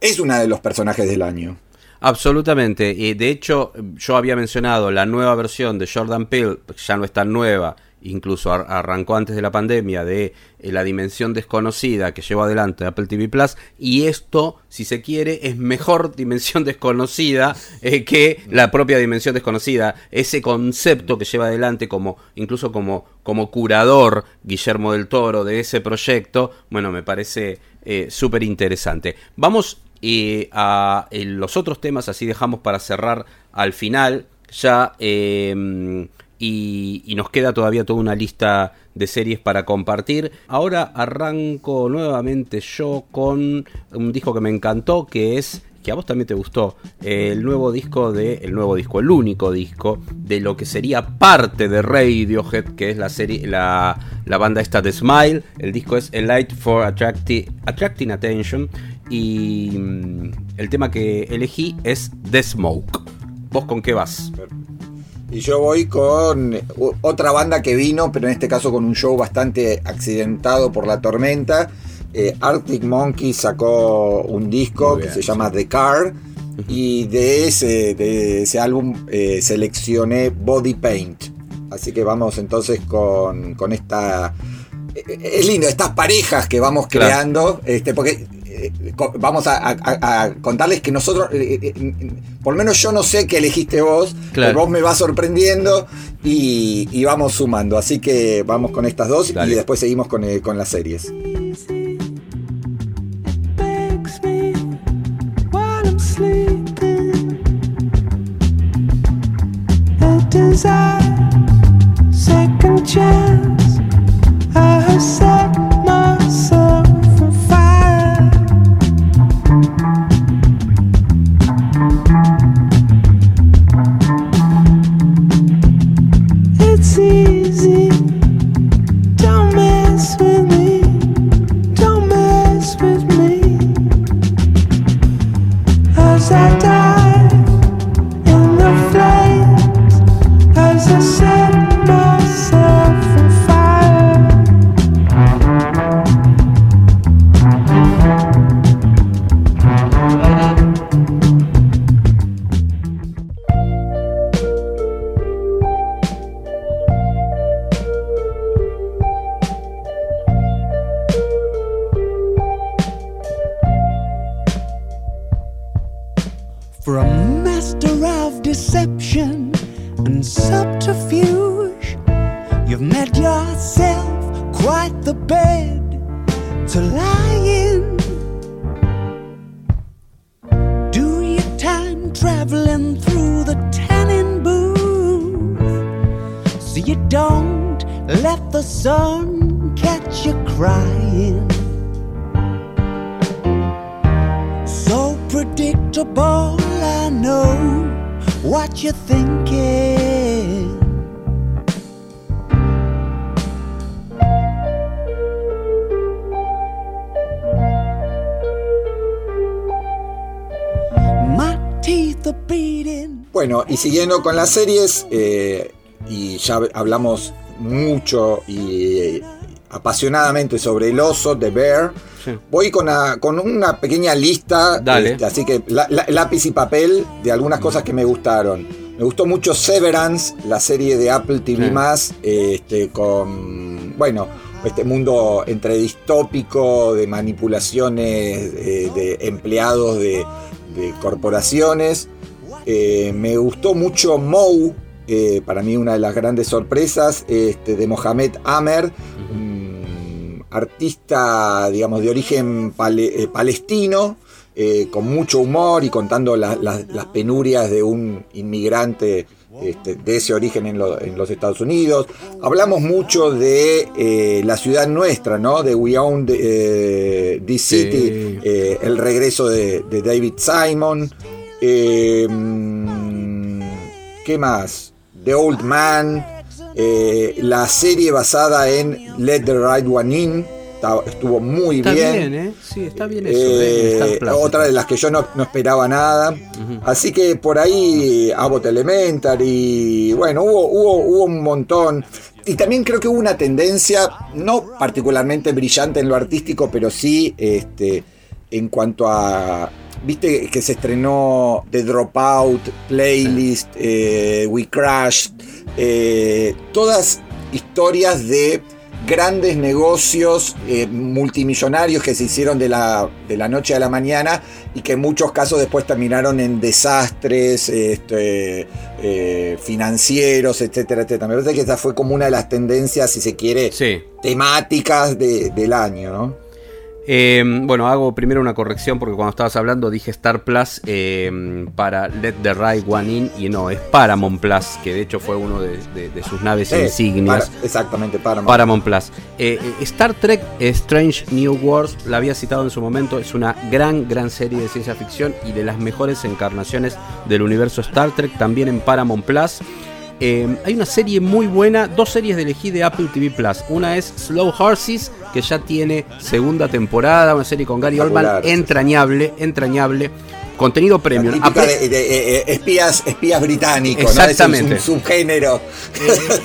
F: es uno de los personajes del año.
E: Absolutamente. Y de hecho, yo había mencionado la nueva versión de Jordan Peele, ya no es tan nueva, incluso ar- arrancó antes de la pandemia, de eh, La Dimensión Desconocida que lleva adelante Apple TV Plus. Y esto, si se quiere, es mejor Dimensión Desconocida eh, que la propia Dimensión Desconocida. Ese concepto que lleva adelante como, incluso como, como curador Guillermo del Toro de ese proyecto, bueno, me parece eh, súper interesante. Vamos eh, a los otros temas, así dejamos para cerrar al final ya. eh, y, y nos queda todavía toda una lista de series para compartir. Ahora arranco nuevamente yo con un disco que me encantó, que es que a vos también te gustó, el nuevo disco de, el nuevo disco, el único disco de lo que sería parte de Radiohead, que es la serie, la, la banda esta de Smile. El disco es A Light for Attracti- Attracting Attention y mm, el tema que elegí es The Smoke. ¿Vos con qué vas?
F: Y yo voy con otra banda que vino, pero en este caso con un show bastante accidentado por la tormenta. Eh, Arctic Monkey sacó un disco que se llama The Car. Y de ese, de ese álbum eh, seleccioné Body Paint. Así que vamos entonces con, con esta. eh, Es lindo, estas parejas que vamos
E: Claro.
F: creando. Este, porque eh, vamos a, a- a contarles que nosotros, eh, eh, por lo menos yo no sé qué elegiste vos,
E: Claro.
F: pero vos me vas sorprendiendo y, y vamos sumando. Así que vamos con estas dos
E: Dale.
F: y después seguimos con, eh, con las series.
H: desire,
F: Bueno, y siguiendo con las series, eh, y ya hablamos mucho y eh, apasionadamente sobre el oso de Bear. Voy con una, con una pequeña lista,
E: Dale.
F: este, así que la- la- lápiz y papel de algunas cosas que me gustaron. Me gustó mucho Severance, la serie de Apple TV+, este, con, bueno, este mundo entre distópico, de manipulaciones eh, de empleados de, de corporaciones. Eh, me gustó mucho Mou, eh, para mí una de las grandes sorpresas, este, de Mohamed Amer, un artista, digamos, de origen pale- eh, palestino, con mucho humor y contando la- la- las penurias de un inmigrante este, de ese origen en, lo- en los Estados Unidos. Hablamos mucho de eh, la ciudad nuestra, ¿no? De We Own the, eh, This City, eh, el regreso de, de David Simon. Eh, mm, ¿Qué más? The Old Man. eh, la serie basada en Let the Right One In. Estuvo muy
E: Está
F: bien.
E: bien, ¿eh? Sí, está bien eso.
F: Eh,
E: ¿eh?
F: Otra de las que yo no, no esperaba nada. Así que por ahí Abbott Elementary, bueno, hubo, hubo, hubo un montón. Y también creo que hubo una tendencia, no particularmente brillante en lo artístico, pero sí este, en cuanto a... Viste que se estrenó The Dropout, Playlist, eh, We Crashed, eh, todas historias de grandes negocios eh, multimillonarios que se hicieron de la, de la noche a la mañana y que en muchos casos después terminaron en desastres este, eh, financieros, etcétera, etcétera. Me parece que esa fue como una de las tendencias, si se quiere, temáticas de- del año, ¿no?
E: Eh, bueno, hago primero una corrección porque cuando estabas hablando dije Star Plus eh, para Let the Right One In y no, es Paramount Plus, que de hecho fue uno de, de- de sus naves insignias.
F: para- exactamente, Paramount.
E: Paramount Plus. Eh, eh, Star Trek Strange New Worlds, la había citado en su momento, es una gran, gran serie de ciencia ficción y de las mejores encarnaciones del universo Star Trek, también en Paramount Plus. Eh, hay una serie muy buena, dos series de elegí de Apple TV Plus. Una es Slow Horses, que ya tiene segunda temporada, una serie con Gary Oldman, entrañable, entrañable. Contenido premium.
F: De, de- eh, espías, espías británicos,
E: Exactamente.
F: ¿no? Es un, un subgénero.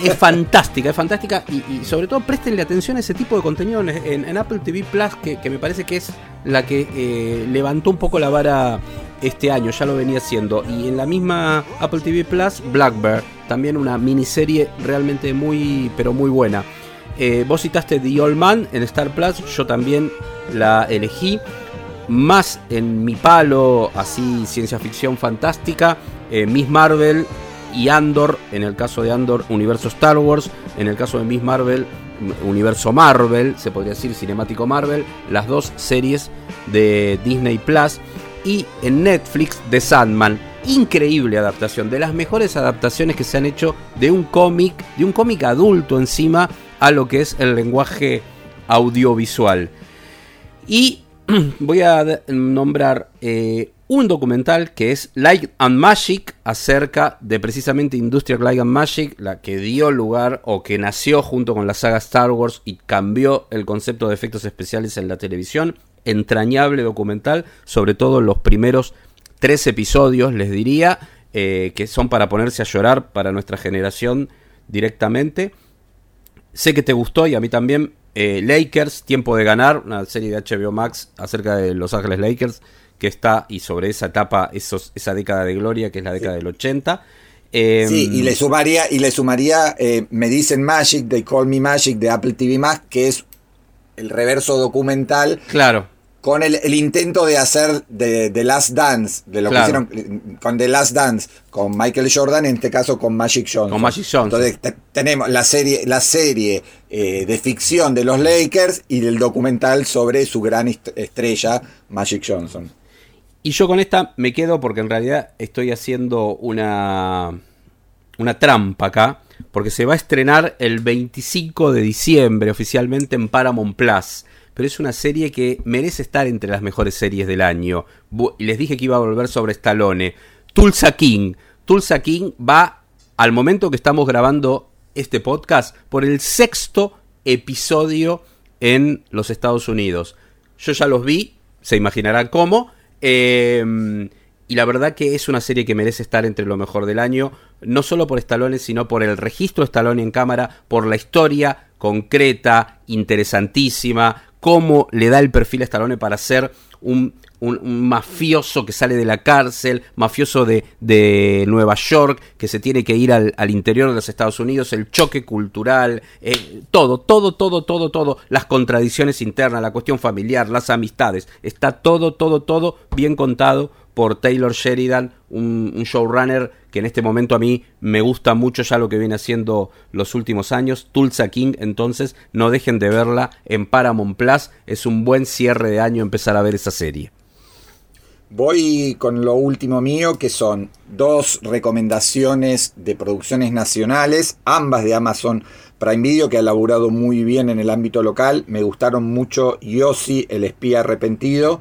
E: es fantástica, es fantástica y, y sobre todo prestenle atención a ese tipo de contenido en, en- en Apple TV Plus que, que me parece que es la que eh, levantó un poco la vara este año, ya lo venía haciendo. Y en la misma Apple TV Plus, Blackbird, también una miniserie realmente muy, pero muy buena. Eh, vos citaste The Old Man en Star Plus, yo también la elegí más en mi palo, así ciencia ficción fantástica, eh, Miss Marvel y Andor, en el caso de Andor, universo Star Wars, en el caso de Miss Marvel, m- universo Marvel, se podría decir cinemático Marvel, las dos series de Disney Plus y en Netflix de Sandman. Increíble adaptación, de las mejores adaptaciones que se han hecho de un cómic, de un cómic adulto encima a lo que es el lenguaje audiovisual. Y voy a nombrar eh, un documental que es Light and Magic acerca de precisamente Industrial Light and Magic, la que dio lugar o que nació junto con la saga Star Wars y cambió el concepto de efectos especiales en la televisión. Entrañable documental, sobre todo los primeros tres episodios, les diría, eh, que son para ponerse a llorar para nuestra generación directamente. Sé que te gustó y a mí también. eh, Lakers, Tiempo de Ganar, una serie de HBO Max acerca de Los Ángeles Lakers, que está y sobre esa etapa, esos, esa década de gloria, que es la década del 80. Eh,
F: Sí, y le sumaría, y le sumaría eh, Me dicen Magic, They Call Me Magic de Apple TV que es el reverso documental.
E: Claro.
F: Con el, el intento de hacer de, The Last Dance, de lo
E: Claro.
F: que hicieron con The Last Dance, con Michael Jordan, en este caso con Magic Johnson.
E: Con Magic Johnson.
F: Entonces te- tenemos la serie, la serie eh, de ficción de los Lakers y del documental sobre su gran est- estrella, Magic Johnson.
E: Y yo con esta me quedo porque en realidad estoy haciendo una, una trampa acá, porque se va a estrenar el 25 de diciembre oficialmente en Paramount Plus. Pero es una serie que merece estar entre las mejores series del año. Les dije que iba a volver sobre Stallone. Tulsa King. Tulsa King va, al momento que estamos grabando este podcast, por el sexto episodio en los Estados Unidos. Yo ya los vi, se imaginarán cómo. eh, y la verdad que es una serie que merece estar entre lo mejor del año, no solo por Stallone, sino por el registro Stallone en cámara, por la historia concreta, interesantísima, cómo le da el perfil a Stallone para ser un, mafioso que sale de la cárcel, mafioso de, Nueva York, que se tiene que ir al, interior de los Estados Unidos, el choque cultural, eh, todo, todo, todo, todo, todo, las contradicciones internas, la cuestión familiar, las amistades, está todo, todo, todo bien contado por Taylor Sheridan, un showrunner que en este momento a mí me gusta mucho ya lo que viene haciendo los últimos años. Tulsa King, entonces no dejen de verla en Paramount Plus. Es un buen cierre de año empezar a ver esa serie.
F: Voy con lo último mío, que son dos recomendaciones de producciones nacionales, ambas de Amazon Prime Video, que ha laburado muy bien en el ámbito local. Me gustaron mucho Yossi, el espía arrepentido,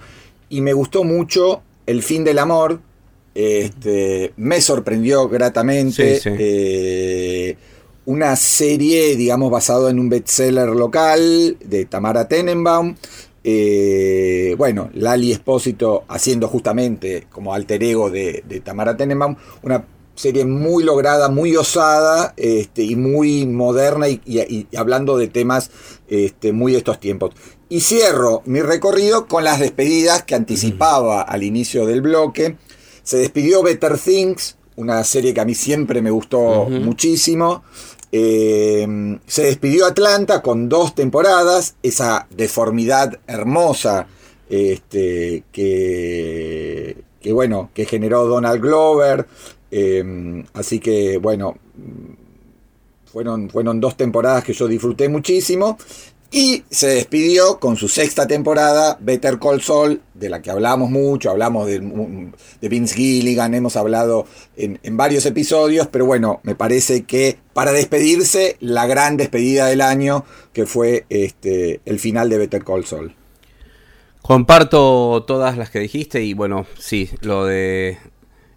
F: y me gustó mucho El fin del amor. Este, me sorprendió gratamente.
E: Sí, sí.
F: Eh, una serie, digamos, basado en un bestseller local de Tamara Tenenbaum. Eh, bueno, Lali Espósito haciendo justamente como alter ego de, de Tamara Tenenbaum, una serie muy lograda, muy osada este, y muy moderna y, y- y hablando de temas este, muy de estos tiempos. Y cierro mi recorrido con las despedidas que anticipaba al inicio del bloque. Se despidió Better Things, una serie que a mí siempre me gustó muchísimo. Eh, se despidió Atlanta con dos temporadas, esa deformidad hermosa este, que, que, bueno, que generó Donald Glover. Eh, así que bueno, fueron, fueron dos temporadas que yo disfruté muchísimo. Y se despidió con su sexta temporada, Better Call Saul, de la que hablamos mucho, hablamos de, Vince Gilligan, hemos hablado en, en varios episodios, pero bueno, me parece que para despedirse, la gran despedida del año, que fue este, el final de Better Call Saul.
E: Comparto todas las que dijiste y bueno, sí, lo de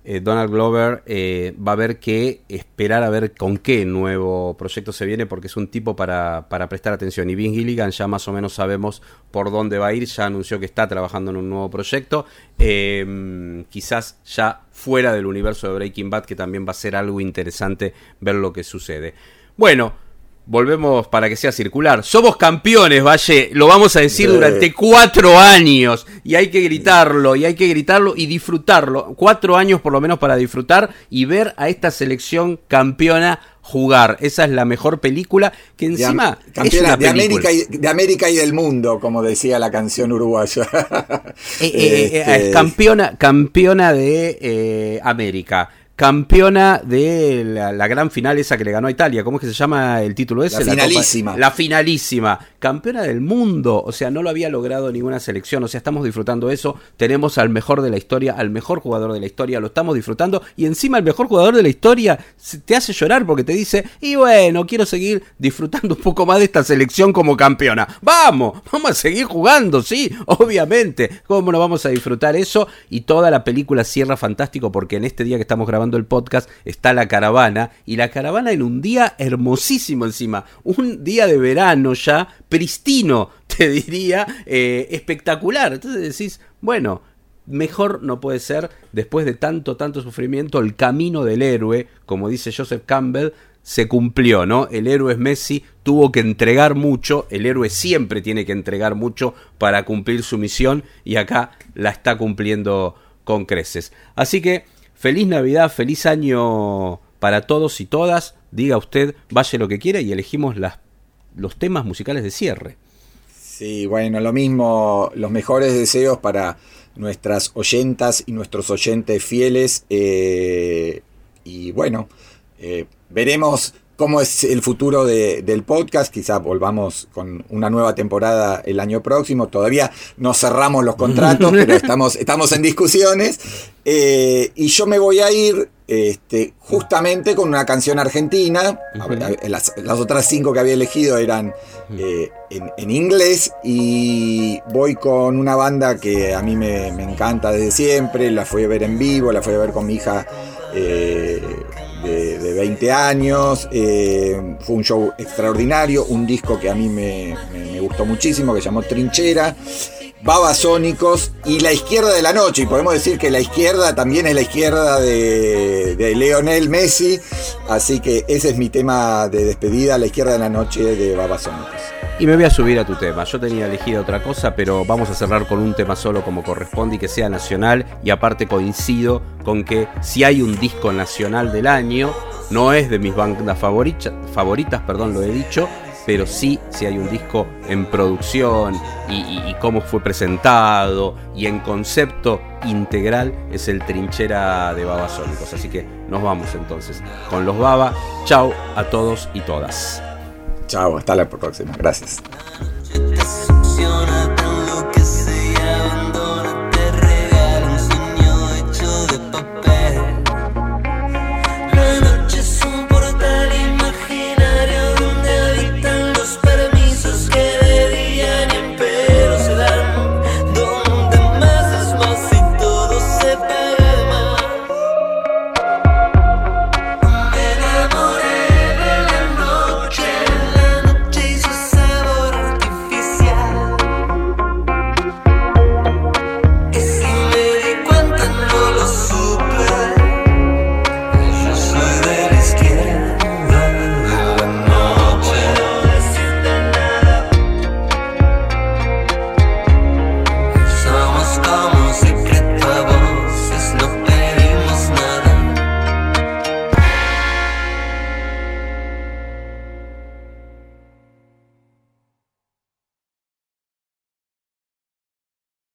E: eh, Donald Glover eh, va a haber que esperar a ver con qué nuevo proyecto se viene porque es un tipo para, para prestar atención. Y Vince Gilligan ya más o menos sabemos por dónde va a ir, ya anunció que está trabajando en un nuevo proyecto, eh, quizás ya fuera del universo de Breaking Bad, que también va a ser algo interesante ver lo que sucede. Bueno, Volvemos para que sea circular. Somos campeones, Valle. Lo vamos a decir
F: Sí.
E: durante cuatro años. Y hay que gritarlo, y hay que gritarlo y disfrutarlo. Cuatro años por lo menos para disfrutar y ver a esta selección campeona jugar. Esa es la mejor película que encima es una
F: de,
E: película.
F: América y, de América y del mundo, como decía la canción uruguaya.
E: Eh, eh, eh,
F: Este,
E: es campeona, campeona de América. Campeona de la, la gran final esa que le ganó a Italia. ¿Cómo es que se llama el título ese?
F: La finalísima.
E: la finalísima. Campeona del mundo. O sea, no lo había logrado ninguna selección. O sea, estamos disfrutando eso. Tenemos al mejor de la historia, al mejor jugador de la historia. Lo estamos disfrutando. Y encima el mejor jugador de la historia te hace llorar porque te dice, y bueno, quiero seguir disfrutando un poco más de esta selección como campeona. Vamos, vamos a seguir jugando, sí, obviamente. ¿Cómo no vamos a disfrutar eso? Y toda la película cierra fantástico porque en este día que estamos grabando el podcast está la caravana. Y la caravana en un día hermosísimo encima. Un día de verano ya, pristino, te diría, eh, espectacular. Entonces decís, bueno, Mejor no puede ser, después de tanto, tanto sufrimiento, el camino del héroe, como dice Joseph Campbell, se cumplió, ¿no? El héroe es Messi, tuvo que entregar mucho, el héroe siempre tiene que entregar mucho para cumplir su misión y acá la está cumpliendo con creces. Así que, feliz Navidad, feliz año para todos y todas, diga usted, vaya lo que quiera y elegimos los temas musicales de cierre.
F: Sí, bueno, lo mismo, los mejores deseos para nuestras oyentas y nuestros oyentes fieles. eh, y bueno, eh, veremos cómo es el futuro de- del podcast. Quizá volvamos con una nueva temporada el año próximo. Todavía no cerramos los contratos, pero estamos, estamos en discusiones. Eh, y yo me voy a ir este, justamente con una canción argentina. A ver, a ver, las, las otras cinco que había elegido eran eh, en, en inglés y voy con una banda que a mí me, me encanta desde siempre. La fui a ver en vivo, la fui a ver con mi hija eh, 20 años. eh, fue un show extraordinario, un disco que a mí me, gustó muchísimo, que se llamó Trinchera. Babasónicos y la izquierda de la noche. Y podemos decir que la izquierda también es la izquierda de, de Leonel Messi. Así que ese es mi tema de despedida, la izquierda de la noche de Babasónicos.
E: Y me voy a subir a tu tema. Yo tenía elegido otra cosa, pero vamos a cerrar con un tema solo como corresponde y que sea nacional. Y aparte coincido con que si hay un disco nacional del año, no es de mis bandas favoritas, favoritas, perdón, lo he dicho, pero sí, si hay un disco en producción y, y- y cómo fue presentado y en concepto integral, es el Trinchera de Babasónicos. Así que nos vamos entonces con los Baba. Chao a todos y todas.
F: Chao, hasta la próxima. Gracias.